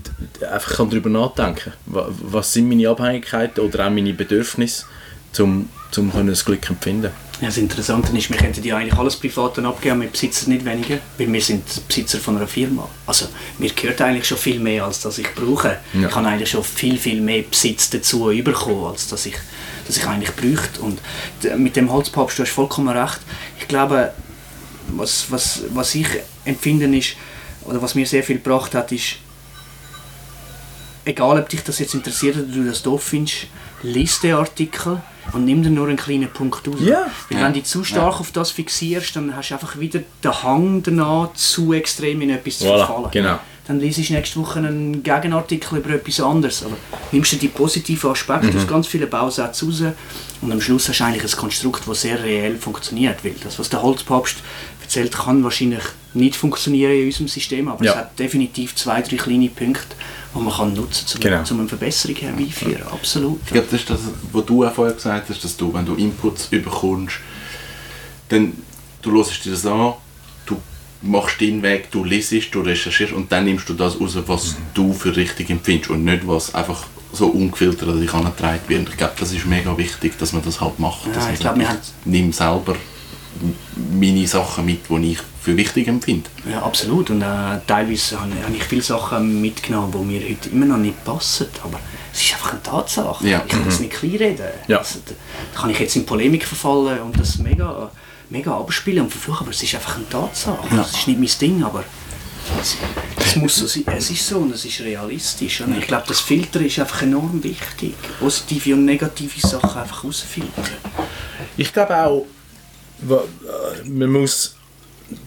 C: einfach kann darüber nachdenken kann. Was sind meine Abhängigkeiten oder auch meine Bedürfnisse, um, um das Glück empfinden
D: Ja, das Interessante ist, wir könnten ja eigentlich alles privat abgeben, wir Besitzer nicht weniger, weil wir sind Besitzer von einer Firma. Also mir gehört eigentlich schon viel mehr, als dass ich brauche.
C: Ja.
D: Ich kann eigentlich schon viel, viel mehr Besitz dazu überkommen, als dass ich, dass ich eigentlich bräuchte. Und mit dem Holzpapst, du hast vollkommen recht. Ich glaube, was, was, was ich empfinde ist, oder was mir sehr viel gebracht hat, ist, egal ob dich das jetzt interessiert oder du das doof findest, lies den Artikel und nimm dir nur einen kleinen Punkt raus.
C: Ja.
D: Weil
B: Ja.
D: wenn du zu stark auf das fixierst, dann hast du einfach wieder den Hang danach, zu extrem in etwas zu
C: Voilà,
D: verfallen.
C: genau.
D: Dann liest du nächste Woche einen Gegenartikel über etwas anderes. Aber nimmst du die positiven Aspekte
C: Mhm.
D: aus ganz vielen Bausätzen raus und am Schluss hast du eigentlich ein Konstrukt, das sehr reell funktioniert. Weil das, was der Holzpapst erzählt, kann wahrscheinlich nicht funktionieren in unserem System, aber
C: Ja.
D: es hat definitiv zwei, drei kleine Punkte, die man kann nutzen kann, um,
C: Genau.
D: um eine Verbesserung herbeiführen. Absolut.
B: Ich glaube, das ist das, was du auch vorher gesagt hast, dass du, wenn du Inputs überkommst, dann du hörst dir das an, du machst deinen Weg, du liest, du recherchierst und dann nimmst du das raus, was du für richtig empfindest und nicht, was einfach so ungefiltert an dich herangetragen wird. Und Ich glaube, das ist mega wichtig, dass man das halt macht.
D: Ja, ich glaube, wir haben-
B: nehme selber meine Sachen mit, die ich für wichtig empfinde.
D: Ja, absolut. Und äh, teilweise habe habe ich viele Sachen mitgenommen, die mir heute immer noch nicht passen. Aber es ist einfach eine Tatsache.
B: Ja.
D: Ich kann es nicht kleinreden.
C: Ja.
D: Also, da da kann ich jetzt in Polemik verfallen und das mega, mega abspielen und verfluchen, aber es ist einfach eine Tatsache.
B: Ja.
D: Es ist nicht mein Ding, aber es, es muss so sein. Es ist so und es ist realistisch. Und ich glaube, das Filter ist einfach enorm wichtig. Positive und negative Sachen einfach rausfiltern.
C: Ich glaube auch, man muss,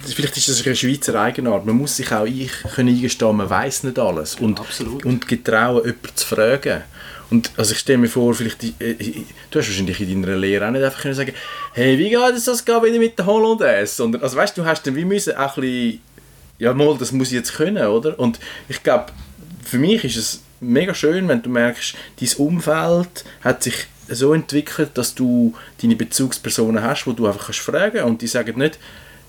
C: vielleicht ist das eine Schweizer Eigenart, man muss sich auch ich können eingestehen, man weiß nicht alles und,
D: Absolut.
C: und getrauen, jemanden zu fragen. Und also ich stelle mir vor, vielleicht, die- äh, äh, du hast wahrscheinlich in deiner Lehre auch nicht einfach können sagen, hey, wie geht es das gerade wieder mit der Hollandaise? Sondern, also weißt du, du hast dann wie müssen auch ein bisschen, ja mal, das muss ich jetzt können, oder? Und ich glaube, für mich ist es mega schön, wenn du merkst, dein Umfeld hat sich so entwickelt, dass du deine Bezugspersonen hast, wo du einfach kannst fragen und die sagen nicht,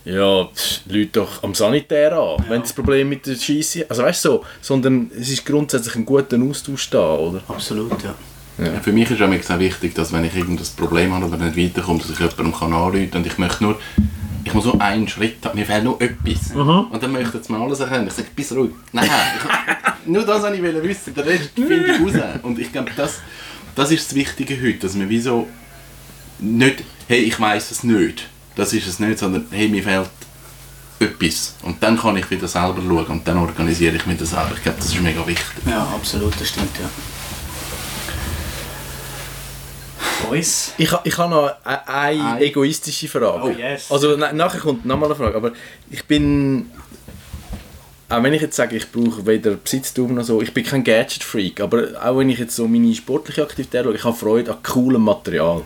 C: ja, pff, Leute doch am Sanitär an, wenn das Problem mit der Scheisse, also weißt du so, sondern es ist grundsätzlich ein guter Austausch da, oder?
D: Absolut, ja.
B: Ja. Für mich ist auch sehr wichtig, dass wenn ich irgendein Problem habe oder nicht weiterkomme, dass ich jemandem kann anrufen kann und ich möchte nur, ich muss nur einen Schritt haben, mir fehlt nur etwas. Und dann möchte jetzt mir alles erkennen. Ich sage, bist ruhig. Nein, nur das wollte ich wissen, den Rest finde ich raus. Und ich glaube, das, das ist das Wichtige heute, dass man wie so nicht, hey, ich weiß es nicht, das ist es nicht, sondern hey, mir fehlt etwas. Und dann kann ich wieder selber schauen und dann organisiere ich mich das selber. Ich glaube, das ist mega wichtig.
D: Ja, absolut, das stimmt, ja. Boys?
C: Ich, ha- ich habe noch e- eine
B: Ein-
C: egoistische Frage.
D: Oh, yes.
C: Also na, nachher kommt nochmal eine Frage, aber ich bin... Auch wenn ich jetzt sage, ich brauche weder Besitztum noch so, ich bin kein Gadget-Freak, aber auch wenn ich jetzt so meine sportliche Aktivität schaue, ich habe Freude an coolem Material.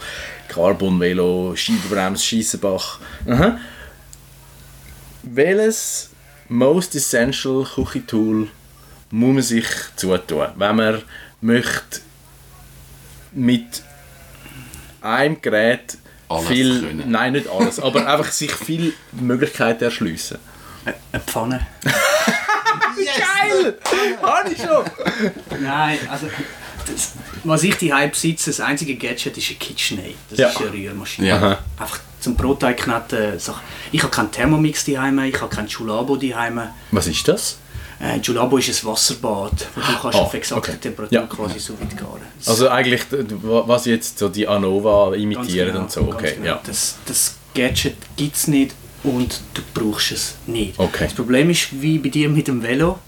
C: Carbon-Velo, Scheibenbremse, Scheissenbach. Aha. Welches most essential Küchentool muss man sich zutun, wenn man möchte mit einem Gerät
B: Alles
C: viel,
B: können.
C: nein nicht alles, aber (laughs) einfach sich viele Möglichkeiten erschliessen.
D: Eine Pfanne? (laughs)
C: Geil! Habe ich schon!
D: Nein, also... Das, was ich die besitze, das einzige Gadget ist ein KitchenAid. Das
C: Ja.
D: ist eine Rührmaschine.
B: Ja.
D: Einfach zum Brotteig kneten. Ich habe keinen Thermomix daheim, ich habe keinen Chulabo daheim.
C: Was ist das?
D: Äh, Julabo ist ein Wasserbad, wo du kannst
C: Ah,
D: auf exakte
C: okay.
D: Temperatur
C: Ja.
D: quasi so weit garen. Das-
C: Also eigentlich, was jetzt so die Anova imitieren
D: genau,
C: und so,
D: ganz
C: okay,
D: genau.
C: ja.
D: Das, das Gadget gibt es nicht und du brauchst es nicht.
C: Okay.
D: Das Problem ist, wie bei dir mit dem Velo,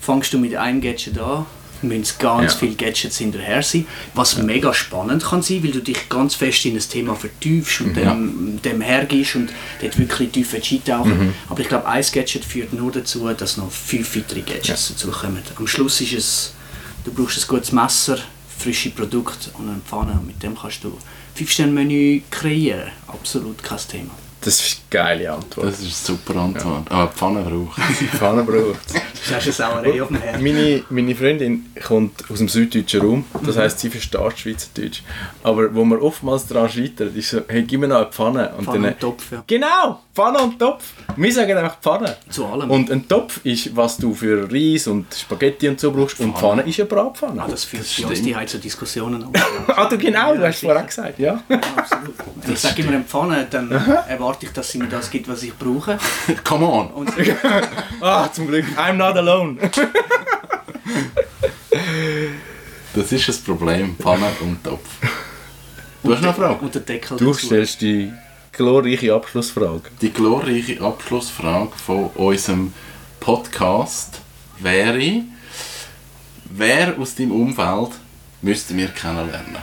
D: fängst du mit einem Gadget an, müssen ganz
C: Ja.
D: viele Gadgets hinterher sein, was mega spannend kann sein, weil du dich ganz fest in ein Thema vertiefst und dem, dem hergehst und dort wirklich tief eintauchen.
C: Mhm.
D: Aber ich glaube, ein Gadget führt nur dazu, dass noch fünf weitere Gadgets dazukommen. Am Schluss ist es, du brauchst ein gutes Messer, frische Produkte und eine Pfanne und mit dem kannst du 5-Sterne-Menü kreieren. Absolut kein Thema.
C: Das ist eine geile Antwort.
B: Das ist eine super Antwort. Aber die Pfanne braucht
C: Die Pfanne braucht (laughs)
D: Du hast eine Sauerei auf dem Herd.
C: meine, meine Freundin kommt aus dem süddeutschen Raum, das heisst, sie versteht Schweizerdeutsch. Aber wo man oftmals daran scheitert, ist so, hey, gib mir noch eine Pfanne. Und
D: Pfanne
C: dann,
D: und Topf, ja.
C: Genau, Pfanne und Topf. Wir sagen einfach Pfanne.
D: Zu allem.
C: Und ein Topf ist, was du für Reis und Spaghetti und so brauchst. Und Pfanne ist eine Bratpfanne.
D: Ah, das führt
B: Das
D: bei uns die Heim zu Diskussionen. (laughs)
C: ah, du genau, du
D: Ja,
C: hast vorher
D: sicher.
C: gesagt, ja.
D: Absolut. Wenn ich sage immer eine Pfanne, dann erwarte ich, dass sie mir das gibt, was ich brauche. (laughs)
B: Come on!
D: Und (laughs)
C: Ah, zum Glück, I'm not alone. (laughs)
B: Das ist das Problem. Pfanne und Topf. Du hast noch eine Frage?
D: und der Deckel
C: Du
D: dazu.
C: stellst die glorreiche Abschlussfrage.
B: Die glorreiche Abschlussfrage von unserem Podcast wäre, wer aus deinem Umfeld müssten wir kennenlernen?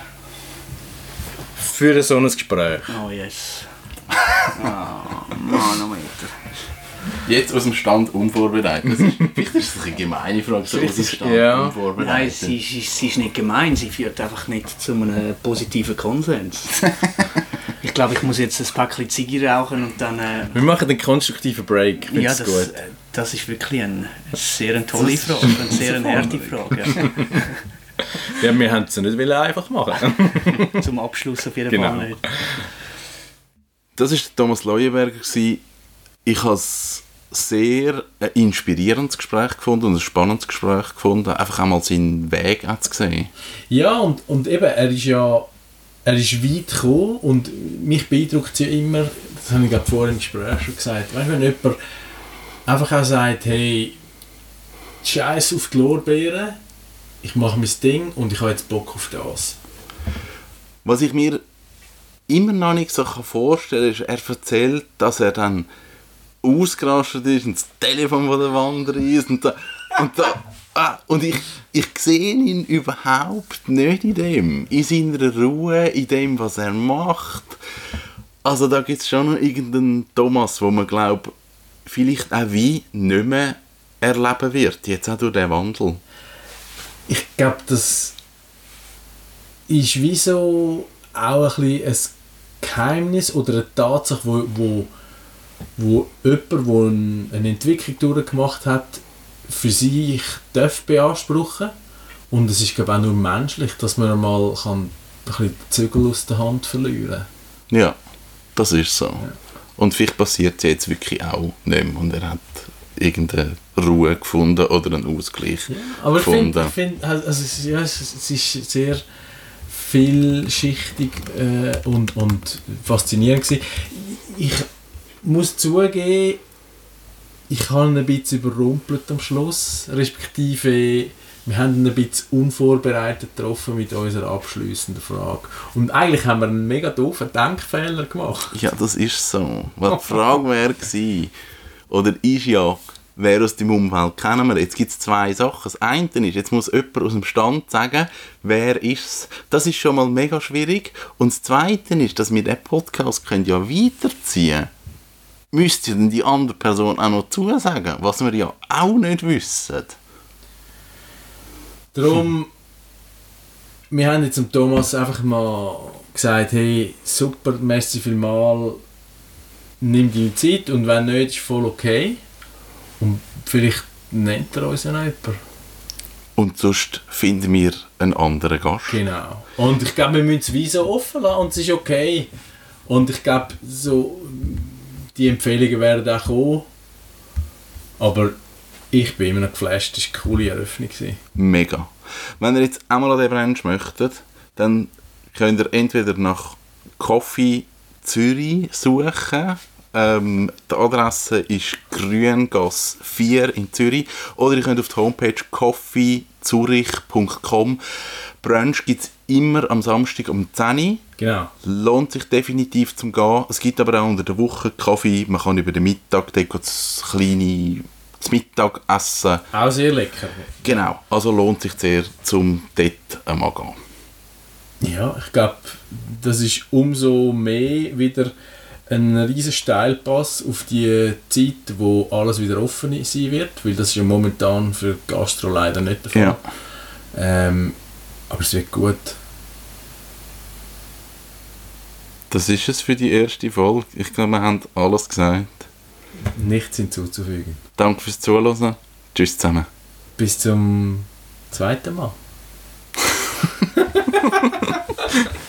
C: Für so ein Gespräch.
D: Oh yes. Ah, Manometer.
B: Jetzt aus dem Stand unvorbereitet. Das ist, (laughs) vielleicht ist es eine gemeine Frage, so aus dem Stand
C: Ja.
B: unvorbereitet.
D: Nein, sie, sie, sie ist nicht gemein, sie führt einfach nicht zu einem positiven Konsens. (laughs) ich glaube, ich muss jetzt ein Päckchen Ziege rauchen und dann... Äh,
C: Wir machen einen konstruktiven Break. Finde
D: ja, das,
C: gut.
D: äh, das ist wirklich eine sehr eine tolle Frage, eine sehr eine harte Frage. (laughs)
C: Ja, wir haben es ja nicht einfach machen.
D: Zum Abschluss auf jeden
C: Genau.
D: Fall nicht.
B: Das war Thomas Leuenberger. Ich habe es sehr ein inspirierendes Gespräch gefunden und ein spannendes Gespräch gefunden. Einfach einmal seinen Weg zu sehen.
A: Ja, und, und eben, er ist ja er ist weit gekommen und mich beeindruckt es ja immer, das habe ich gerade vorhin im Gespräch schon gesagt, weißt, wenn jemand einfach auch sagt, hey, Scheiß auf die Lorbeeren, ich mache mein Ding und ich habe jetzt Bock auf das.
B: Was ich mir immer noch nicht so vorstellen kann, ist, er erzählt, dass er dann ausgerastet ist und das Telefon von der Wand ist und da, und da ah, und ich, ich sehe ihn überhaupt nicht in dem, in seiner Ruhe, in dem, was er macht. Also da gibt es schon noch irgendeinen Thomas, wo man glaubt, vielleicht auch wie nicht mehr erleben wird, jetzt auch durch den Wandel.
A: Ich glaube, das ist wie so auch ein, bisschen ein Geheimnis oder eine Tatsache, wo, wo, wo jemand, der ein- eine Entwicklung durchgemacht hat, für sich darf beanspruchen und es ist glaube ich, auch nur menschlich, dass man mal kann ein bisschen die Zügel aus der Hand verlieren
B: Ja, das ist so. Und vielleicht passiert es jetzt wirklich auch nicht mehr und er hat irgendeine Ruhe gefunden oder einen Ausgleich
A: Aber ich finde,
B: gefunden.
A: ich find, also ja, es ist sehr vielschichtig äh, und, und faszinierend gewesen. Ich muss zugeben, ich habe ihn ein bisschen überrumpelt am Schluss, respektive wir haben ihn ein bisschen unvorbereitet getroffen mit unserer abschließenden Frage. Und eigentlich haben wir einen mega doofen Denkfehler gemacht.
B: Ja, das ist so. Weil die Frage wäre gewesen, oder ist ja, wer aus dem Umfeld kennen wir? Jetzt gibt es zwei Sachen. Das eine ist, jetzt muss jemand aus dem Stand sagen, wer ist es. Das ist schon mal mega schwierig. Und das zweite ist, dass wir den Podcast können ja weiterziehen Müsste denn die andere Person auch noch zusagen, was wir ja auch nicht wissen.
A: Darum, wir haben jetzt dem Thomas einfach mal gesagt, hey, super, merci vielmal, nimm deine Zeit und wenn nicht, ist voll okay. Und vielleicht nennt er uns ja noch jemand.
B: Und sonst finden wir einen anderen Gast.
A: Genau. Und ich glaube, wir müssen es so offen lassen und es ist okay. Und ich glaube, so, die Empfehlungen werden auch kommen. Aber ich bin immer noch geflasht, das war eine coole Eröffnung.
B: Mega. Wenn ihr jetzt einmal an den Brunch möchtet, dann könnt ihr entweder nach Coffee Zürich suchen Ähm, die Adresse ist Grüngasse 4 in Zürich. Oder ihr könnt auf die Homepage coffeezurich.com. Brunch gibt es immer am Samstag um 10 Uhr.
C: Genau.
B: Lohnt sich definitiv zum Gehen. Es gibt aber auch unter der Woche Kaffee. Man kann über den Mittag dort das kleine das Mittag essen.
C: Auch sehr lecker.
B: Genau. Also lohnt sich sehr, zum dort einmal gehen.
C: Ja, ich glaube, das ist umso mehr wieder ein riesen Steilpass auf die Zeit, wo alles wieder offen sein wird, weil das ist ja momentan für Gastro leider nicht der Fall.
B: Ja.
C: Ähm, aber es wird gut.
B: Das ist es für die erste Folge. Ich glaube, wir haben alles gesagt.
C: Nichts hinzuzufügen.
B: Danke fürs Zuhören. Tschüss zusammen.
C: Bis zum zweiten Mal. (laughs)